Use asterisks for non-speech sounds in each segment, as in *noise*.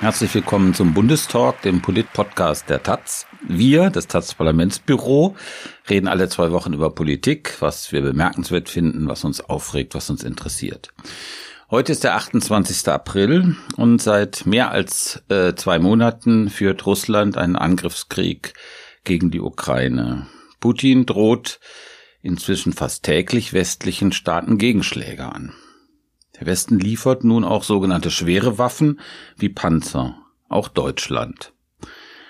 herzlich willkommen zum Bundestalk, dem Polit-Podcast der Taz. Wir, das Taz-Parlamentsbüro, reden alle zwei Wochen über Politik, was wir bemerkenswert finden, was uns aufregt, was uns interessiert. Heute ist der 28. April und seit mehr als äh, zwei Monaten führt Russland einen Angriffskrieg gegen die Ukraine. Putin droht inzwischen fast täglich westlichen Staaten Gegenschläge an. Der Westen liefert nun auch sogenannte schwere Waffen wie Panzer, auch Deutschland.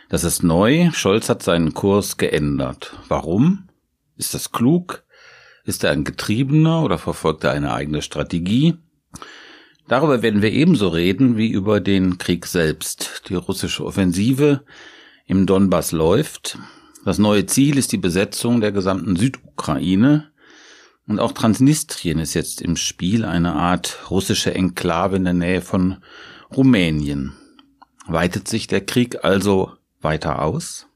Das ist neu, Scholz hat seinen Kurs geändert. Warum? Ist das klug? Ist er ein Getriebener oder verfolgt er eine eigene Strategie? Darüber werden wir ebenso reden wie über den Krieg selbst. Die russische Offensive im Donbass läuft. Das neue Ziel ist die Besetzung der gesamten Südukraine. Und auch Transnistrien ist jetzt im Spiel, eine Art russische Enklave in der Nähe von Rumänien. Weitet sich der Krieg also weiter aus?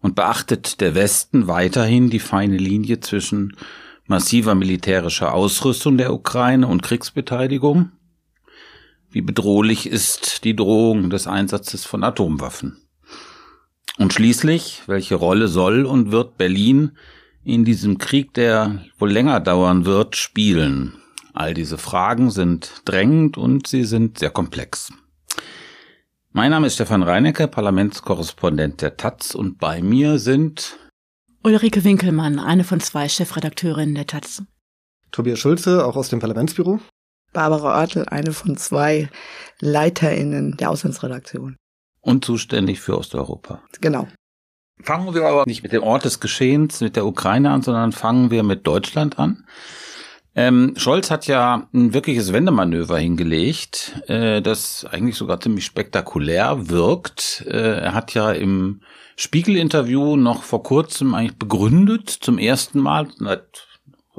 Und beachtet der Westen weiterhin die feine Linie zwischen massiver militärischer Ausrüstung der Ukraine und Kriegsbeteiligung? Wie bedrohlich ist die Drohung des Einsatzes von Atomwaffen? Und schließlich, welche Rolle soll und wird Berlin in diesem Krieg, der wohl länger dauern wird, spielen? All diese Fragen sind drängend und sie sind sehr komplex. Mein Name ist Stefan Reinecke, Parlamentskorrespondent der Taz und bei mir sind Ulrike Winkelmann, eine von zwei Chefredakteurinnen der Taz. Tobias Schulze, auch aus dem Parlamentsbüro. Barbara Oertel, eine von zwei LeiterInnen der Auslandsredaktion. Und zuständig für Osteuropa. Genau. Fangen wir aber nicht mit dem Ort des Geschehens, mit der Ukraine an, sondern fangen wir mit Deutschland an. Ähm, Scholz hat ja ein wirkliches Wendemanöver hingelegt, äh, das eigentlich sogar ziemlich spektakulär wirkt. Äh, er hat ja im Spiegel-Interview noch vor kurzem eigentlich begründet, zum ersten Mal, seit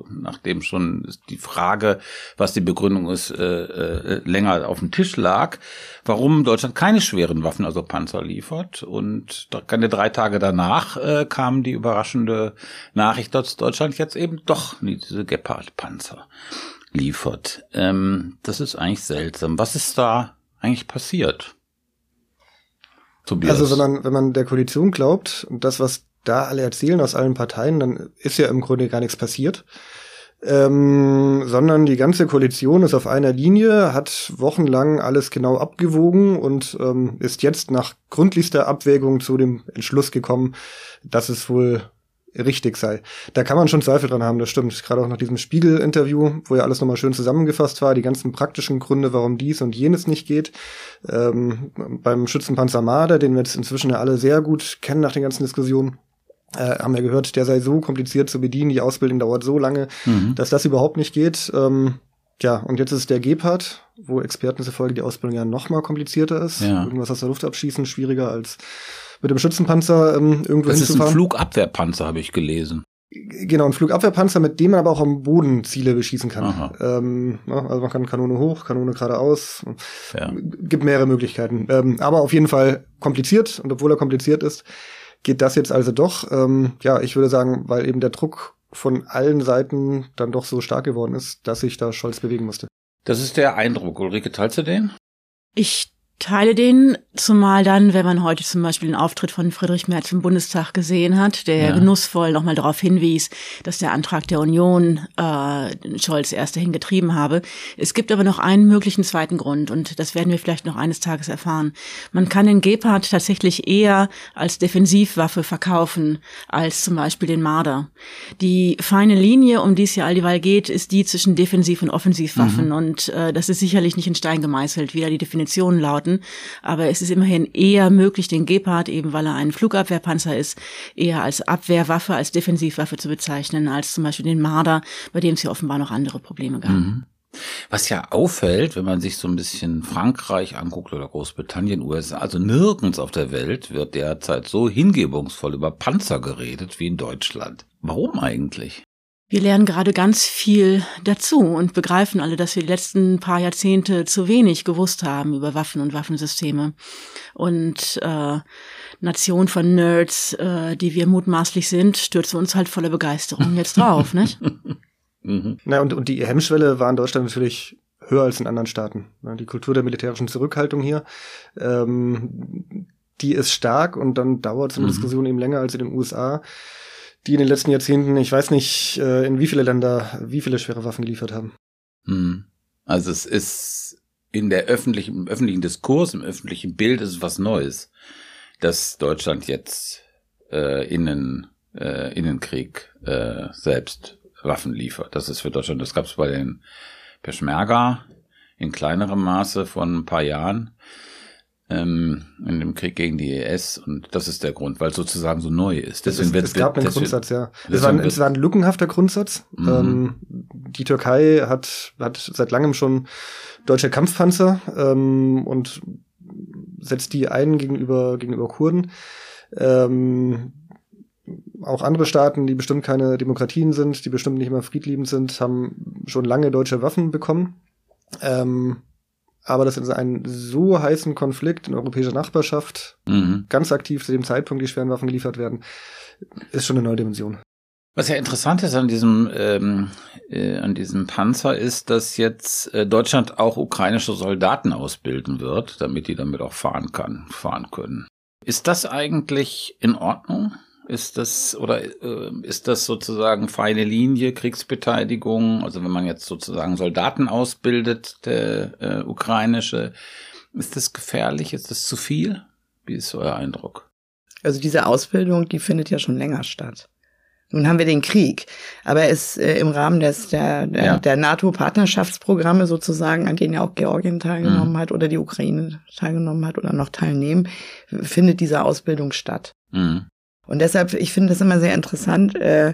nachdem schon die Frage, was die Begründung ist, äh, äh, länger auf dem Tisch lag, warum Deutschland keine schweren Waffen, also Panzer liefert. Und keine drei Tage danach äh, kam die überraschende Nachricht, dass Deutschland jetzt eben doch diese Gepard-Panzer liefert. Ähm, das ist eigentlich seltsam. Was ist da eigentlich passiert? Tobias. Also wenn man, wenn man der Koalition glaubt und das, was da alle erzählen aus allen Parteien, dann ist ja im Grunde gar nichts passiert. Ähm, sondern die ganze Koalition ist auf einer Linie, hat wochenlang alles genau abgewogen und ähm, ist jetzt nach gründlichster Abwägung zu dem Entschluss gekommen, dass es wohl richtig sei. Da kann man schon Zweifel dran haben, das stimmt. Gerade auch nach diesem Spiegel-Interview, wo ja alles nochmal schön zusammengefasst war, die ganzen praktischen Gründe, warum dies und jenes nicht geht. Ähm, beim Schützenpanzer Marder, den wir jetzt inzwischen ja alle sehr gut kennen nach den ganzen Diskussionen, äh, haben wir gehört, der sei so kompliziert zu bedienen, die Ausbildung dauert so lange, mhm. dass das überhaupt nicht geht. Ähm, ja, und jetzt ist es der Gepard, wo Experten zufolge die Ausbildung ja noch mal komplizierter ist. Ja. Irgendwas aus der Luft abschießen, schwieriger als mit dem Schützenpanzer ähm, irgendwo Das ist ein Flugabwehrpanzer, habe ich gelesen. Genau, ein Flugabwehrpanzer, mit dem man aber auch am Boden Ziele beschießen kann. Ähm, also man kann Kanone hoch, Kanone geradeaus. Ja. Gibt mehrere Möglichkeiten. Ähm, aber auf jeden Fall kompliziert. Und obwohl er kompliziert ist, geht das jetzt also doch. Ähm, ja, ich würde sagen, weil eben der Druck von allen Seiten dann doch so stark geworden ist, dass sich da Scholz bewegen musste. Das ist der Eindruck. Ulrike, teilst du den? Ich teile den, zumal dann, wenn man heute zum Beispiel den Auftritt von Friedrich Merz im Bundestag gesehen hat, der ja. genussvoll nochmal darauf hinwies, dass der Antrag der Union äh, Scholz erst dahin getrieben habe. Es gibt aber noch einen möglichen zweiten Grund und das werden wir vielleicht noch eines Tages erfahren. Man kann den Gepard tatsächlich eher als Defensivwaffe verkaufen als zum Beispiel den Marder. Die feine Linie, um die es ja all dieweil geht, ist die zwischen Defensiv- und Offensivwaffen mhm. und äh, das ist sicherlich nicht in Stein gemeißelt, wie da die Definitionen lauten werden. Aber es ist immerhin eher möglich, den Gepard, eben weil er ein Flugabwehrpanzer ist, eher als Abwehrwaffe, als Defensivwaffe zu bezeichnen, als zum Beispiel den Marder, bei dem es ja offenbar noch andere Probleme gab. Mhm. Was ja auffällt, wenn man sich so ein bisschen Frankreich anguckt oder Großbritannien, USA, also nirgends auf der Welt wird derzeit so hingebungsvoll über Panzer geredet wie in Deutschland. Warum eigentlich? Wir lernen gerade ganz viel dazu und begreifen alle, dass wir die letzten paar Jahrzehnte zu wenig gewusst haben über Waffen und Waffensysteme. Und äh, Nation von Nerds, äh, die wir mutmaßlich sind, stürzen uns halt voller Begeisterung jetzt drauf, *laughs* nicht? mhm. Na, und, und die Hemmschwelle war in Deutschland natürlich höher als in anderen Staaten. Die Kultur der militärischen Zurückhaltung hier, ähm, die ist stark und dann dauert so eine mhm. Diskussion eben länger als in den USA die in den letzten Jahrzehnten, ich weiß nicht, äh, in wie viele Länder, wie viele schwere Waffen geliefert haben. Hm. Also es ist in der öffentlichen, im öffentlichen Diskurs, im öffentlichen Bild ist was Neues, dass Deutschland jetzt äh, Innen, äh, Innenkrieg äh, selbst Waffen liefert. Das ist für Deutschland, das gab es bei den Peschmerga in kleinerem Maße von ein paar Jahren ähm, in dem Krieg gegen die IS und das ist der Grund, weil es sozusagen so neu ist. Deswegen es, wird, es gab einen Grundsatz, ja. Es war, ein, es war ein lückenhafter Grundsatz. Mhm. Ähm, die Türkei hat, hat seit langem schon deutsche Kampfpanzer ähm, und setzt die ein gegenüber, gegenüber Kurden. Ähm, auch andere Staaten, die bestimmt keine Demokratien sind, die bestimmt nicht immer friedliebend sind, haben schon lange deutsche Waffen bekommen. Ähm, aber dass in einem so heißen Konflikt in europäischer Nachbarschaft mhm. ganz aktiv zu dem Zeitpunkt die schweren Waffen geliefert werden, ist schon eine neue Dimension. Was ja interessant ist an diesem ähm, äh, an diesem Panzer ist, dass jetzt äh, Deutschland auch ukrainische Soldaten ausbilden wird, damit die damit auch fahren kann, fahren können. Ist das eigentlich in Ordnung? Ist das oder äh, ist das sozusagen feine Linie, Kriegsbeteiligung? Also wenn man jetzt sozusagen Soldaten ausbildet, der äh, ukrainische, ist das gefährlich? Ist das zu viel? Wie ist euer Eindruck? Also diese Ausbildung, die findet ja schon länger statt. Nun haben wir den Krieg, aber es äh, im Rahmen des der, der, ja. der NATO-Partnerschaftsprogramme sozusagen, an denen ja auch Georgien teilgenommen mhm. hat oder die Ukraine teilgenommen hat oder noch teilnehmen, findet diese Ausbildung statt. Mhm. Und deshalb, ich finde das immer sehr interessant, äh,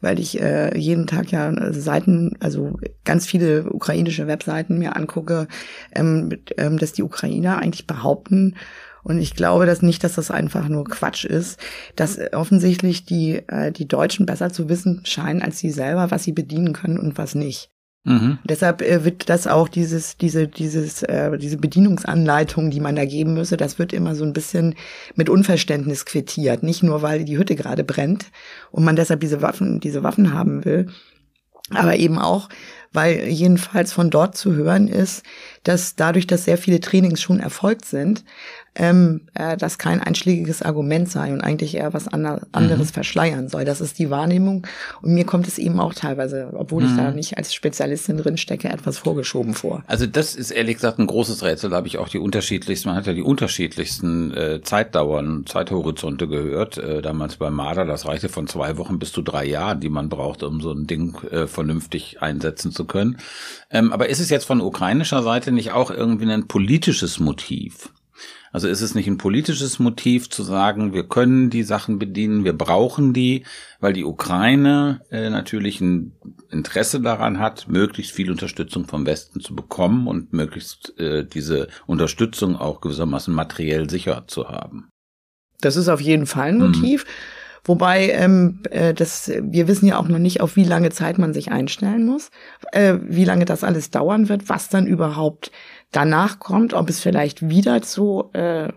weil ich äh, jeden Tag ja Seiten, also ganz viele ukrainische Webseiten mir angucke, ähm, ähm, dass die Ukrainer eigentlich behaupten, und ich glaube das nicht, dass das einfach nur Quatsch ist, dass offensichtlich die, äh, die Deutschen besser zu wissen scheinen als sie selber, was sie bedienen können und was nicht. Mhm. Deshalb äh, wird das auch dieses, diese, dieses, äh, diese Bedienungsanleitung, die man da geben müsse, das wird immer so ein bisschen mit Unverständnis quittiert. Nicht nur, weil die Hütte gerade brennt und man deshalb diese Waffen, diese Waffen haben will, aber eben auch, weil jedenfalls von dort zu hören ist, dass dadurch, dass sehr viele Trainings schon erfolgt sind, ähm, äh, das kein einschlägiges Argument sei und eigentlich eher was ander anderes mhm. verschleiern soll. Das ist die Wahrnehmung. Und mir kommt es eben auch teilweise, obwohl mhm. ich da mhm. nicht als Spezialistin drin stecke, etwas vorgeschoben vor. Also das ist ehrlich gesagt ein großes Rätsel. Da habe ich auch die unterschiedlichsten, man hat ja die unterschiedlichsten äh, Zeitdauern, Zeithorizonte gehört. Äh, damals bei Marder, das reichte von zwei Wochen bis zu drei Jahren, die man braucht, um so ein Ding äh, vernünftig einsetzen zu können. Ähm, aber ist es jetzt von ukrainischer Seite nicht auch irgendwie ein politisches Motiv? Also ist es nicht ein politisches Motiv zu sagen, wir können die Sachen bedienen, wir brauchen die, weil die Ukraine äh, natürlich ein Interesse daran hat, möglichst viel Unterstützung vom Westen zu bekommen und möglichst äh, diese Unterstützung auch gewissermaßen materiell sicher zu haben. Das ist auf jeden Fall ein Motiv. Mhm. Wobei ähm, äh, das, wir wissen ja auch noch nicht, auf wie lange Zeit man sich einstellen muss, äh, wie lange das alles dauern wird, was dann überhaupt danach kommt, ob es vielleicht wieder zu äh,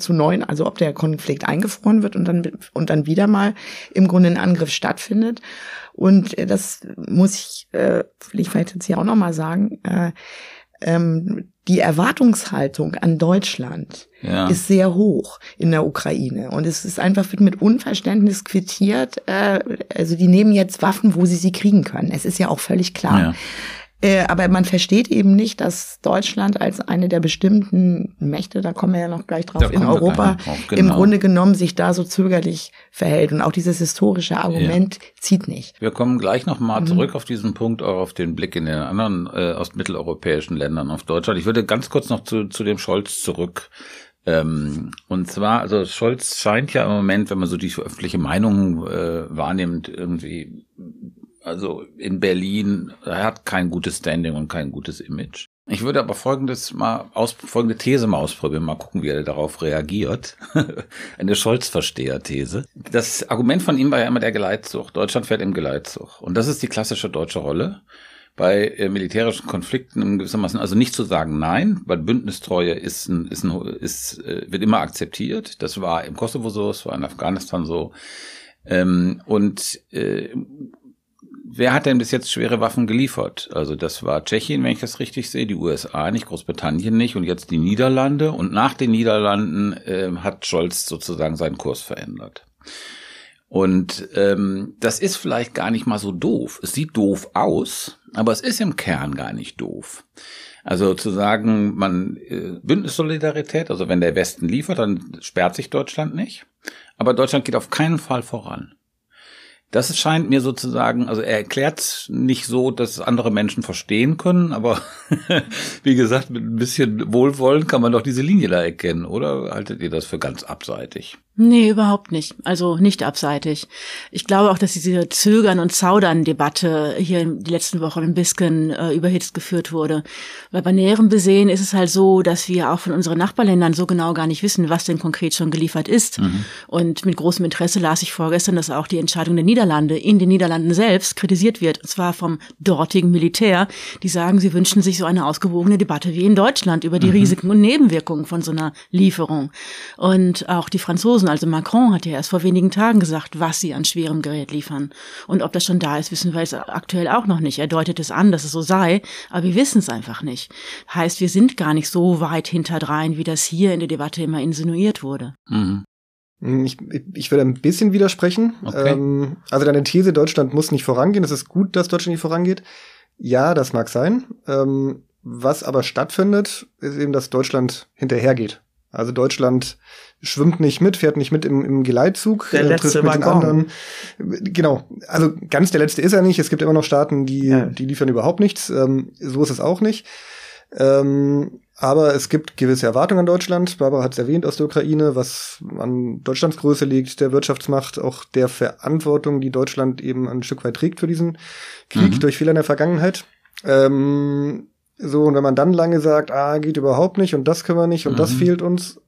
zu neuen, also ob der Konflikt eingefroren wird und dann und dann wieder mal im Grunde ein Angriff stattfindet. Und äh, das muss ich, äh, will ich vielleicht jetzt hier auch noch mal sagen. Äh, ähm, die Erwartungshaltung an Deutschland ja. ist sehr hoch in der Ukraine und es ist einfach wird mit Unverständnis quittiert. Äh, also die nehmen jetzt Waffen, wo sie sie kriegen können. Es ist ja auch völlig klar. Ja. Äh, aber man versteht eben nicht, dass Deutschland als eine der bestimmten Mächte, da kommen wir ja noch gleich drauf, in Europa drauf, genau. im Grunde genommen sich da so zögerlich verhält. Und auch dieses historische Argument ja. zieht nicht. Wir kommen gleich nochmal mhm. zurück auf diesen Punkt, auch auf den Blick in den anderen äh, ostmitteleuropäischen Ländern auf Deutschland. Ich würde ganz kurz noch zu, zu dem Scholz zurück. Ähm, und zwar, also Scholz scheint ja im Moment, wenn man so die öffentliche Meinung äh, wahrnimmt, irgendwie also in Berlin, er hat kein gutes Standing und kein gutes Image. Ich würde aber folgendes mal aus, folgende These mal ausprobieren, mal gucken, wie er darauf reagiert. *laughs* Eine Scholz-Versteher-These. Das Argument von ihm war ja immer der Geleitzug. Deutschland fährt im Geleitzug. Und das ist die klassische deutsche Rolle bei äh, militärischen Konflikten in gewissermaßen, also nicht zu sagen nein, weil Bündnistreue ist, ein, ist, ein, ist äh, wird immer akzeptiert. Das war im Kosovo so, das war in Afghanistan so. Ähm, und äh, wer hat denn bis jetzt schwere Waffen geliefert? Also das war Tschechien, wenn ich das richtig sehe, die USA nicht, Großbritannien nicht und jetzt die Niederlande. Und nach den Niederlanden äh, hat Scholz sozusagen seinen Kurs verändert. Und ähm, das ist vielleicht gar nicht mal so doof. Es sieht doof aus, aber es ist im Kern gar nicht doof. Also zu sagen, man äh, Bündnissolidarität, also wenn der Westen liefert, dann sperrt sich Deutschland nicht. Aber Deutschland geht auf keinen Fall voran. Das scheint mir sozusagen, also er erklärt nicht so, dass andere Menschen verstehen können, aber *laughs* wie gesagt, mit ein bisschen Wohlwollen kann man doch diese Linie da erkennen, oder haltet ihr das für ganz abseitig? Nee, überhaupt nicht. Also nicht abseitig. Ich glaube auch, dass diese Zögern- und Zaudern-Debatte hier die letzten Wochen ein bisschen äh, überhitzt geführt wurde. Weil bei näherem Besehen ist es halt so, dass wir auch von unseren Nachbarländern so genau gar nicht wissen, was denn konkret schon geliefert ist. Mhm. Und mit großem Interesse las ich vorgestern, dass auch die Entscheidung der Niederlande in den Niederlanden selbst kritisiert wird. Und zwar vom dortigen Militär. Die sagen, sie wünschen sich so eine ausgewogene Debatte wie in Deutschland über die mhm. Risiken und Nebenwirkungen von so einer Lieferung. Und auch die Franzosen also Macron hat ja erst vor wenigen Tagen gesagt, was sie an schwerem Gerät liefern. Und ob das schon da ist, wissen wir jetzt aktuell auch noch nicht. Er deutet es an, dass es so sei, aber wir wissen es einfach nicht. Heißt, wir sind gar nicht so weit hinterdrein, wie das hier in der Debatte immer insinuiert wurde. Mhm. Ich, ich würde ein bisschen widersprechen. Okay. Ähm, also deine These, Deutschland muss nicht vorangehen. Es ist gut, dass Deutschland nicht vorangeht. Ja, das mag sein. Ähm, was aber stattfindet, ist eben, dass Deutschland hinterhergeht. Also Deutschland schwimmt nicht mit, fährt nicht mit im, im Geleitzug, der äh, letzte mit den anderen. Genau, also ganz der letzte ist er nicht. Es gibt immer noch Staaten, die, ja. die liefern überhaupt nichts. Ähm, so ist es auch nicht. Ähm, aber es gibt gewisse Erwartungen an Deutschland. Barbara hat es erwähnt aus der Ukraine, was an Deutschlands Größe liegt, der Wirtschaftsmacht, auch der Verantwortung, die Deutschland eben ein Stück weit trägt für diesen Krieg mhm. durch Fehler in der Vergangenheit. Ähm, so, und wenn man dann lange sagt, ah, geht überhaupt nicht und das können wir nicht und mhm. das fehlt uns,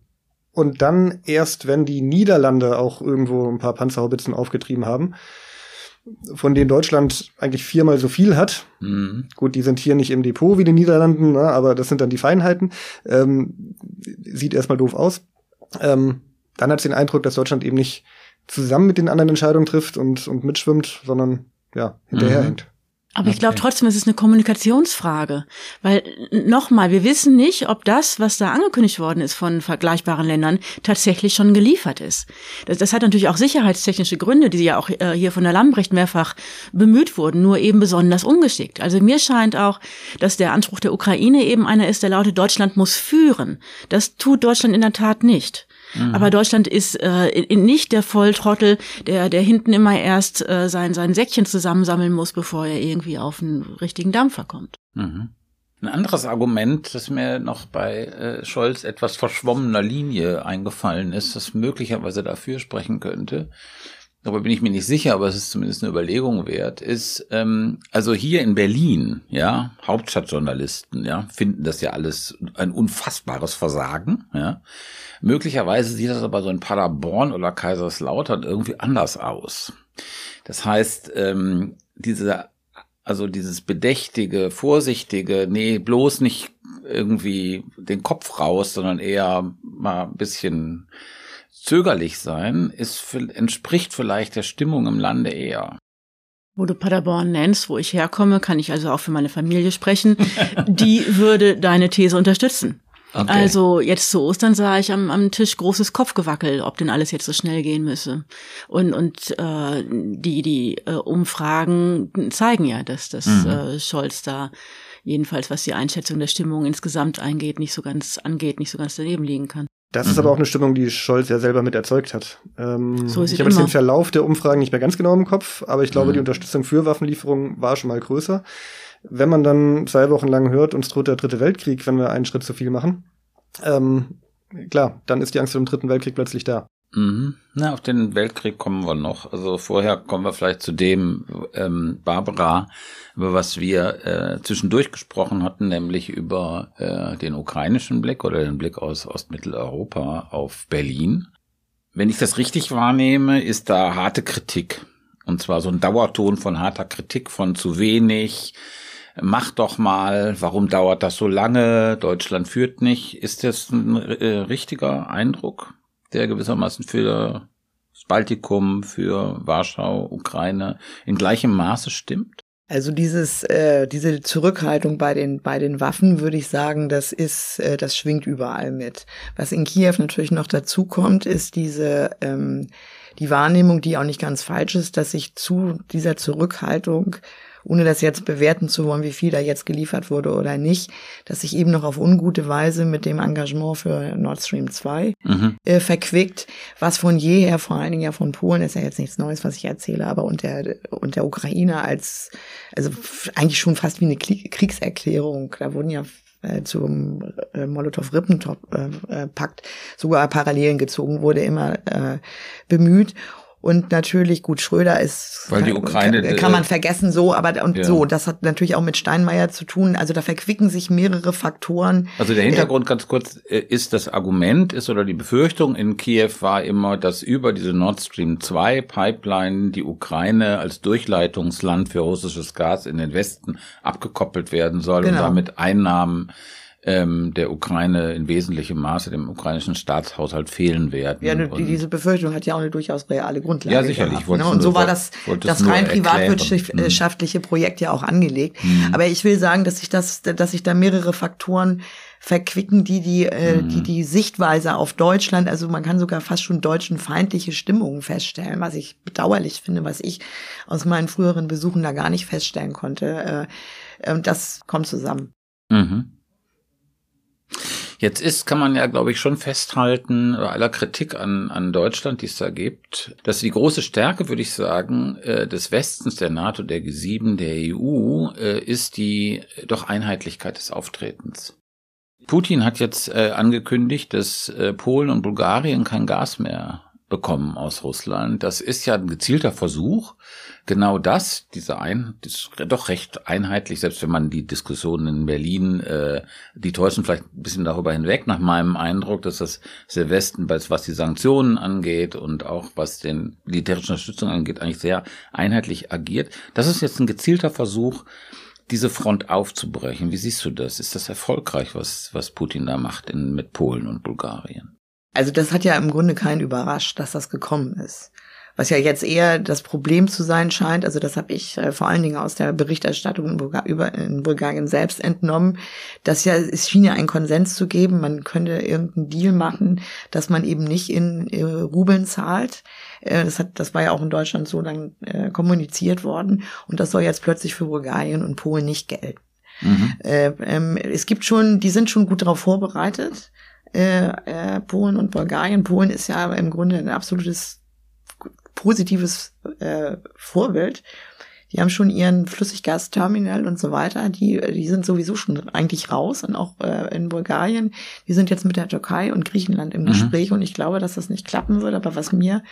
und dann erst, wenn die Niederlande auch irgendwo ein paar Panzerhaubitzen aufgetrieben haben, von denen Deutschland eigentlich viermal so viel hat. Mhm. Gut, die sind hier nicht im Depot wie die Niederlanden, ne, aber das sind dann die Feinheiten. Ähm, sieht erstmal doof aus. Ähm, dann hat es den Eindruck, dass Deutschland eben nicht zusammen mit den anderen Entscheidungen trifft und, und mitschwimmt, sondern ja, hinterherhängt. Mhm. Aber okay. ich glaube trotzdem, es ist eine Kommunikationsfrage. Weil nochmal, wir wissen nicht, ob das, was da angekündigt worden ist von vergleichbaren Ländern, tatsächlich schon geliefert ist. Das, das hat natürlich auch sicherheitstechnische Gründe, die ja auch äh, hier von der Lambrecht mehrfach bemüht wurden, nur eben besonders ungeschickt. Also mir scheint auch, dass der Anspruch der Ukraine eben einer ist, der lautet, Deutschland muss führen. Das tut Deutschland in der Tat nicht. Mhm. Aber Deutschland ist äh, nicht der Volltrottel, der, der hinten immer erst äh, sein, sein Säckchen zusammensammeln muss, bevor er irgendwie auf einen richtigen Dampfer kommt. Mhm. Ein anderes Argument, das mir noch bei äh, Scholz etwas verschwommener Linie eingefallen ist, das möglicherweise dafür sprechen könnte, darüber bin ich mir nicht sicher, aber es ist zumindest eine Überlegung wert, ist, ähm, also hier in Berlin, ja, Hauptstadtjournalisten, ja, finden das ja alles ein unfassbares Versagen, ja. Möglicherweise sieht das aber so in Paderborn oder Kaiserslautern irgendwie anders aus. Das heißt, ähm, diese, also dieses bedächtige, vorsichtige, nee, bloß nicht irgendwie den Kopf raus, sondern eher mal ein bisschen zögerlich sein, ist, entspricht vielleicht der Stimmung im Lande eher. Wo du Paderborn nennst, wo ich herkomme, kann ich also auch für meine Familie sprechen. *laughs* Die würde deine These unterstützen. Okay. Also jetzt zu Ostern sah ich am, am Tisch großes Kopfgewackel, ob denn alles jetzt so schnell gehen müsse. Und, und äh, die, die äh, Umfragen zeigen ja, dass das mhm. äh, Scholz da jedenfalls, was die Einschätzung der Stimmung insgesamt eingeht, nicht so ganz angeht, nicht so ganz daneben liegen kann. Das mhm. ist aber auch eine Stimmung, die Scholz ja selber mit erzeugt hat. Ähm, so ist ich habe jetzt den Verlauf der Umfragen nicht mehr ganz genau im Kopf, aber ich glaube, mhm. die Unterstützung für Waffenlieferungen war schon mal größer. Wenn man dann zwei Wochen lang hört, uns droht der dritte Weltkrieg, wenn wir einen Schritt zu viel machen, ähm, klar, dann ist die Angst vor dem dritten Weltkrieg plötzlich da. Mhm. Na, auf den Weltkrieg kommen wir noch. Also vorher kommen wir vielleicht zu dem, ähm, Barbara, über was wir äh, zwischendurch gesprochen hatten, nämlich über äh, den ukrainischen Blick oder den Blick aus Ostmitteleuropa auf Berlin. Wenn ich das richtig wahrnehme, ist da harte Kritik. Und zwar so ein Dauerton von harter Kritik, von zu wenig, mach doch mal, warum dauert das so lange, Deutschland führt nicht. Ist das ein äh, richtiger Eindruck? Der gewissermaßen für das Baltikum, für Warschau, Ukraine in gleichem Maße stimmt? Also dieses, äh, diese Zurückhaltung bei den bei den Waffen würde ich sagen, das ist, äh, das schwingt überall mit. Was in Kiew natürlich noch dazu kommt, ist diese ähm, die Wahrnehmung, die auch nicht ganz falsch ist, dass sich zu dieser Zurückhaltung ohne das jetzt bewerten zu wollen, wie viel da jetzt geliefert wurde oder nicht, dass sich eben noch auf ungute Weise mit dem Engagement für Nord Stream 2 mhm. äh, verquickt, was von jeher, vor allen Dingen ja von Polen, ist ja jetzt nichts Neues, was ich erzähle, aber und der, und der Ukraine als, also eigentlich schon fast wie eine Kriegserklärung. Da wurden ja äh, zum äh, Molotow-Ribbentrop-Pakt äh, sogar Parallelen gezogen, wurde immer äh, bemüht. Und natürlich, gut, Schröder ist, Weil die Ukraine, kann, kann man vergessen so, aber und ja. so, das hat natürlich auch mit Steinmeier zu tun. Also da verquicken sich mehrere Faktoren. Also der Hintergrund ganz kurz äh, ist das Argument ist oder die Befürchtung in Kiew war immer, dass über diese Nord Stream 2 Pipeline die Ukraine als Durchleitungsland für russisches Gas in den Westen abgekoppelt werden soll genau. und damit Einnahmen ähm, der Ukraine in wesentlichem Maße dem ukrainischen Staatshaushalt fehlen werden. Ja, die, diese Befürchtung hat ja auch eine durchaus reale Grundlage. Ja, sicherlich. Gehabt, ne? Und so war das, das rein privatwirtschaftliche mhm. Projekt ja auch angelegt. Mhm. Aber ich will sagen, dass sich das, dass sich da mehrere Faktoren verquicken, die die, äh, mhm. die die Sichtweise auf Deutschland, also man kann sogar fast schon deutschenfeindliche Stimmungen feststellen, was ich bedauerlich finde, was ich aus meinen früheren Besuchen da gar nicht feststellen konnte. Äh, äh, das kommt zusammen. Mhm. Jetzt ist, kann man ja, glaube ich, schon festhalten, bei aller Kritik an, an Deutschland, die es da gibt, dass die große Stärke, würde ich sagen, äh, des Westens, der NATO, der G7, der EU, äh, ist die doch Einheitlichkeit des Auftretens. Putin hat jetzt äh, angekündigt, dass Polen und Bulgarien kein Gas mehr bekommen aus Russland. Das ist ja ein gezielter Versuch, genau das, diese ein, das ist doch recht einheitlich, selbst wenn man die Diskussionen in Berlin, äh, die täuschen vielleicht ein bisschen darüber hinweg, nach meinem Eindruck, dass das der Westen, was die Sanktionen angeht und auch was den militärischen Unterstützung angeht, eigentlich sehr einheitlich agiert. Das ist jetzt ein gezielter Versuch, diese Front aufzubrechen. Wie siehst du das? Ist das erfolgreich, was, was Putin da macht in, mit Polen und Bulgarien? Also das hat ja im Grunde keinen überrascht, dass das gekommen ist was ja jetzt eher das Problem zu sein scheint. Also das habe ich äh, vor allen Dingen aus der Berichterstattung in, Bulgar über, in Bulgarien selbst entnommen, dass ja es schien ja einen Konsens zu geben, man könnte irgendeinen Deal machen, dass man eben nicht in äh, Rubeln zahlt. Äh, das hat, das war ja auch in Deutschland so dann äh, kommuniziert worden und das soll jetzt plötzlich für Bulgarien und Polen nicht gelten. Mhm. Äh, ähm, es gibt schon, die sind schon gut darauf vorbereitet. Äh, äh, Polen und Bulgarien. Polen ist ja im Grunde ein absolutes positives äh, Vorbild. Die haben schon ihren Flüssiggasterminal und so weiter. Die, die sind sowieso schon eigentlich raus und auch äh, in Bulgarien. Die sind jetzt mit der Türkei und Griechenland im mhm. Gespräch und ich glaube, dass das nicht klappen wird. Aber was mir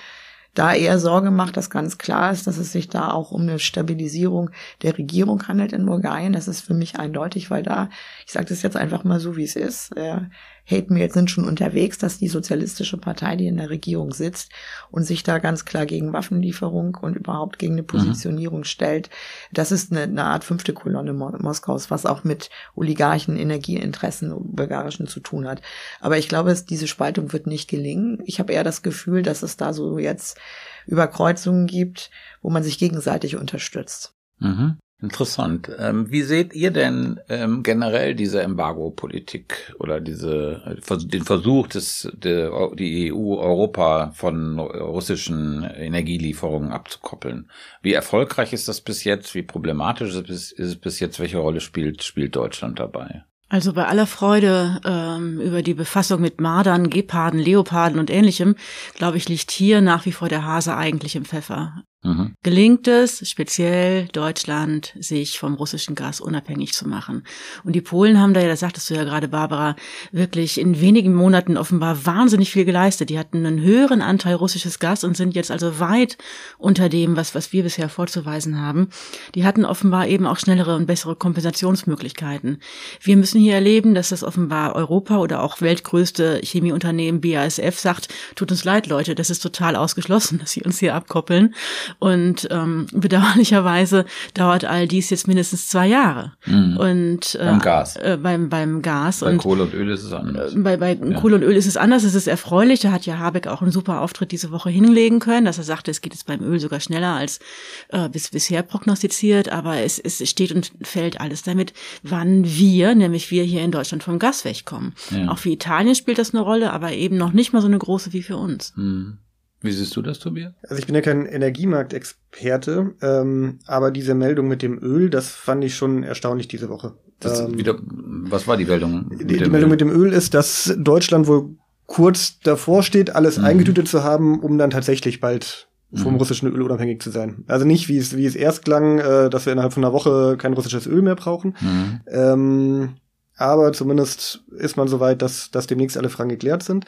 da eher Sorge macht, dass ganz klar ist, dass es sich da auch um eine Stabilisierung der Regierung handelt in Bulgarien. Das ist für mich eindeutig, weil da, ich sage das jetzt einfach mal so, wie es ist, äh, Hate Mails sind schon unterwegs, dass die sozialistische Partei, die in der Regierung sitzt und sich da ganz klar gegen Waffenlieferung und überhaupt gegen eine mhm. Positionierung mhm. stellt. Das ist eine, eine, Art fünfte Kolonne Moskaus, was auch mit Oligarchen, Energieinteressen bulgarischen zu tun hat. Aber ich glaube, diese Spaltung wird nicht gelingen. Ich habe eher das Gefühl, dass es da so jetzt Überkreuzungen gibt, wo man sich gegenseitig unterstützt. Mhm. Interessant. Ähm, wie seht ihr denn ähm, generell diese Embargo-Politik oder diese den Versuch, des, de, die EU Europa von russischen Energielieferungen abzukoppeln? Wie erfolgreich ist das bis jetzt? Wie problematisch ist es, ist es bis jetzt? Welche Rolle spielt spielt Deutschland dabei? Also bei aller Freude ähm, über die Befassung mit Mardern, Geparden, Leoparden und ähnlichem, glaube ich, liegt hier nach wie vor der Hase eigentlich im Pfeffer. Mhm. Gelingt es, speziell Deutschland, sich vom russischen Gas unabhängig zu machen? Und die Polen haben da ja, das sagtest du ja gerade, Barbara, wirklich in wenigen Monaten offenbar wahnsinnig viel geleistet. Die hatten einen höheren Anteil russisches Gas und sind jetzt also weit unter dem, was, was wir bisher vorzuweisen haben. Die hatten offenbar eben auch schnellere und bessere Kompensationsmöglichkeiten. Wir müssen hier erleben, dass das offenbar Europa oder auch weltgrößte Chemieunternehmen BASF sagt, tut uns leid, Leute, das ist total ausgeschlossen, *laughs* dass sie uns hier abkoppeln. Und ähm, bedauerlicherweise dauert all dies jetzt mindestens zwei Jahre. Mhm. Und äh, beim Gas. Äh, beim, beim Gas. Bei und, Kohle und Öl ist es anders. Äh, bei bei ja. Kohle und Öl ist es anders. Es ist erfreulich. Da hat ja Habeck auch einen super Auftritt diese Woche hinlegen können, dass er sagte, es geht jetzt beim Öl sogar schneller als äh, bis bisher prognostiziert. Aber es, es steht und fällt alles damit, wann wir, nämlich wir hier in Deutschland vom Gas wegkommen. Ja. Auch für Italien spielt das eine Rolle, aber eben noch nicht mal so eine große wie für uns. Mhm. Wie siehst du das, Tobias? Also ich bin ja kein Energiemarktexperte, ähm, aber diese Meldung mit dem Öl, das fand ich schon erstaunlich diese Woche. Ähm, wieder, was war die Meldung? Die, die Meldung Öl? mit dem Öl ist, dass Deutschland wohl kurz davor steht, alles mhm. eingetütet zu haben, um dann tatsächlich bald vom mhm. russischen Öl unabhängig zu sein. Also nicht, wie es, wie es erst klang, äh, dass wir innerhalb von einer Woche kein russisches Öl mehr brauchen. Mhm. Ähm, aber zumindest ist man so weit, dass, dass demnächst alle Fragen geklärt sind.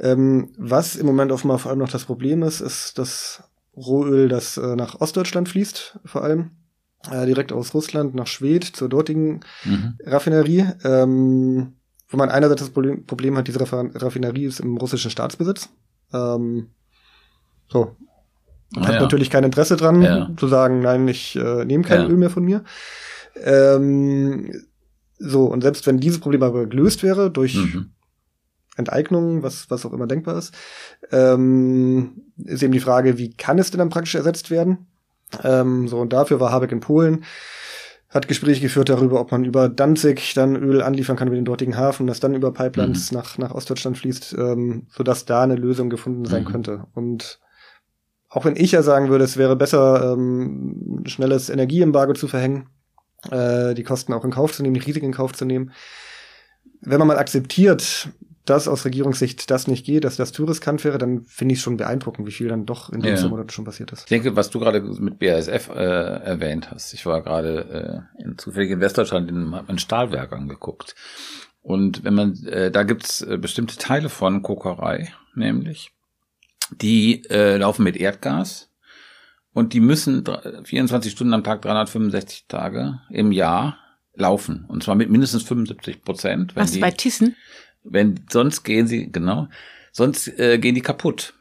Ähm, was im Moment offenbar vor allem noch das Problem ist, ist das Rohöl, das äh, nach Ostdeutschland fließt, vor allem. Äh, direkt aus Russland nach Schwedt zur dortigen mhm. Raffinerie. Ähm, wo man einerseits das Problem, Problem hat, diese Raffinerie ist im russischen Staatsbesitz. Ähm, so. Man hat ja. natürlich kein Interesse dran, ja. zu sagen, nein, ich äh, nehme kein ja. Öl mehr von mir. Ähm, so, und selbst wenn dieses Problem aber gelöst wäre durch mhm. Enteignung, was, was auch immer denkbar ist, ähm, ist eben die Frage, wie kann es denn dann praktisch ersetzt werden? Ähm, so, und dafür war Habeck in Polen, hat Gespräche geführt darüber, ob man über Danzig dann Öl anliefern kann über den dortigen Hafen, das dann über Pipelines mhm. nach, nach Ostdeutschland fließt, ähm, sodass da eine Lösung gefunden sein mhm. könnte. Und auch wenn ich ja sagen würde, es wäre besser, ähm, schnelles Energieembargo zu verhängen, äh, die Kosten auch in Kauf zu nehmen, die Risiken in Kauf zu nehmen. Wenn man mal akzeptiert, dass aus Regierungssicht das nicht geht, dass das zu riskant wäre, dann finde ich es schon beeindruckend, wie viel dann doch in den ja. Monaten schon passiert ist. Ich denke, was du gerade mit BASF äh, erwähnt hast, ich war gerade äh, in, zufällig in Westdeutschland in ein Stahlwerk angeguckt. Und wenn man, äh, da gibt's äh, bestimmte Teile von Kokerei, nämlich, die äh, laufen mit Erdgas und die müssen 24 Stunden am Tag, 365 Tage im Jahr laufen. Und zwar mit mindestens 75 Prozent. Was die, bei Thyssen? Wenn, sonst gehen sie, genau, sonst äh, gehen die kaputt.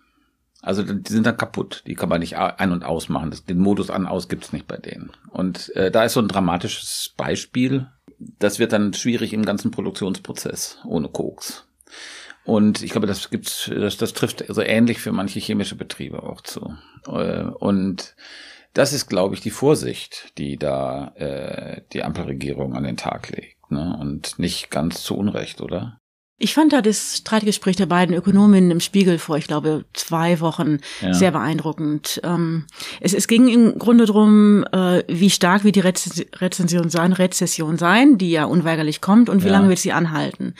Also die sind dann kaputt. Die kann man nicht ein- und ausmachen. Den Modus an aus gibt's nicht bei denen. Und äh, da ist so ein dramatisches Beispiel. Das wird dann schwierig im ganzen Produktionsprozess ohne Koks. Und ich glaube, das gibt's, das, das trifft so ähnlich für manche chemische Betriebe auch zu. Äh, und das ist, glaube ich, die Vorsicht, die da äh, die Ampelregierung an den Tag legt. Ne? Und nicht ganz zu Unrecht, oder? Ich fand da das Streitgespräch der beiden Ökonominnen im Spiegel vor, ich glaube, zwei Wochen ja. sehr beeindruckend. Ähm, es, es ging im Grunde drum, äh, wie stark wird die Rezension sein, Rezession sein, die ja unweigerlich kommt, und wie ja. lange wird sie anhalten.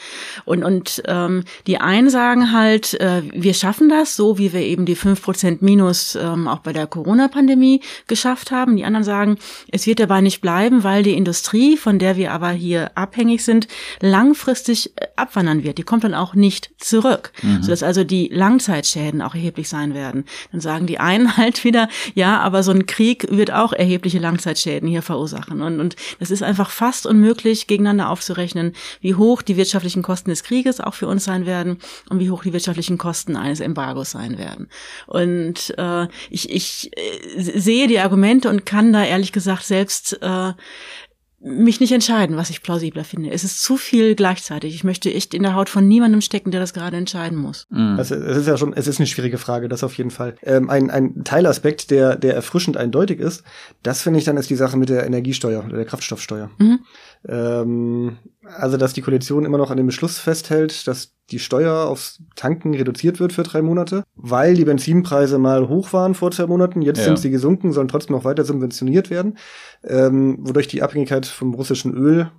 Und, und ähm, die einen sagen halt, äh, wir schaffen das, so wie wir eben die fünf Prozent Minus ähm, auch bei der Corona-Pandemie geschafft haben. Die anderen sagen, es wird dabei nicht bleiben, weil die Industrie, von der wir aber hier abhängig sind, langfristig äh, abwandern wird wird, die kommt dann auch nicht zurück, mhm. sodass also die Langzeitschäden auch erheblich sein werden. Dann sagen die einen *laughs* halt wieder, ja, aber so ein Krieg wird auch erhebliche Langzeitschäden hier verursachen. Und, und das ist einfach fast unmöglich, gegeneinander aufzurechnen, wie hoch die wirtschaftlichen Kosten des Krieges auch für uns sein werden und wie hoch die wirtschaftlichen Kosten eines Embargos sein werden. Und äh, ich, ich äh, sehe die Argumente und kann da ehrlich gesagt selbst äh, mich nicht entscheiden, was ich plausibler finde. Es ist zu viel gleichzeitig. Ich möchte echt in der Haut von niemandem stecken, der das gerade entscheiden muss. Mhm. Also es ist ja schon, es ist eine schwierige Frage, das auf jeden Fall. Ähm, ein, ein Teilaspekt, der, der erfrischend eindeutig ist, das finde ich dann ist die Sache mit der Energiesteuer oder der Kraftstoffsteuer. Mhm. Ähm, also, dass die Koalition immer noch an dem Beschluss festhält, dass die Steuer aufs Tanken reduziert wird für drei Monate, weil die Benzinpreise mal hoch waren vor zwei Monaten. Jetzt ja. sind sie gesunken, sollen trotzdem noch weiter subventioniert werden, ähm, wodurch die Abhängigkeit vom russischen Öl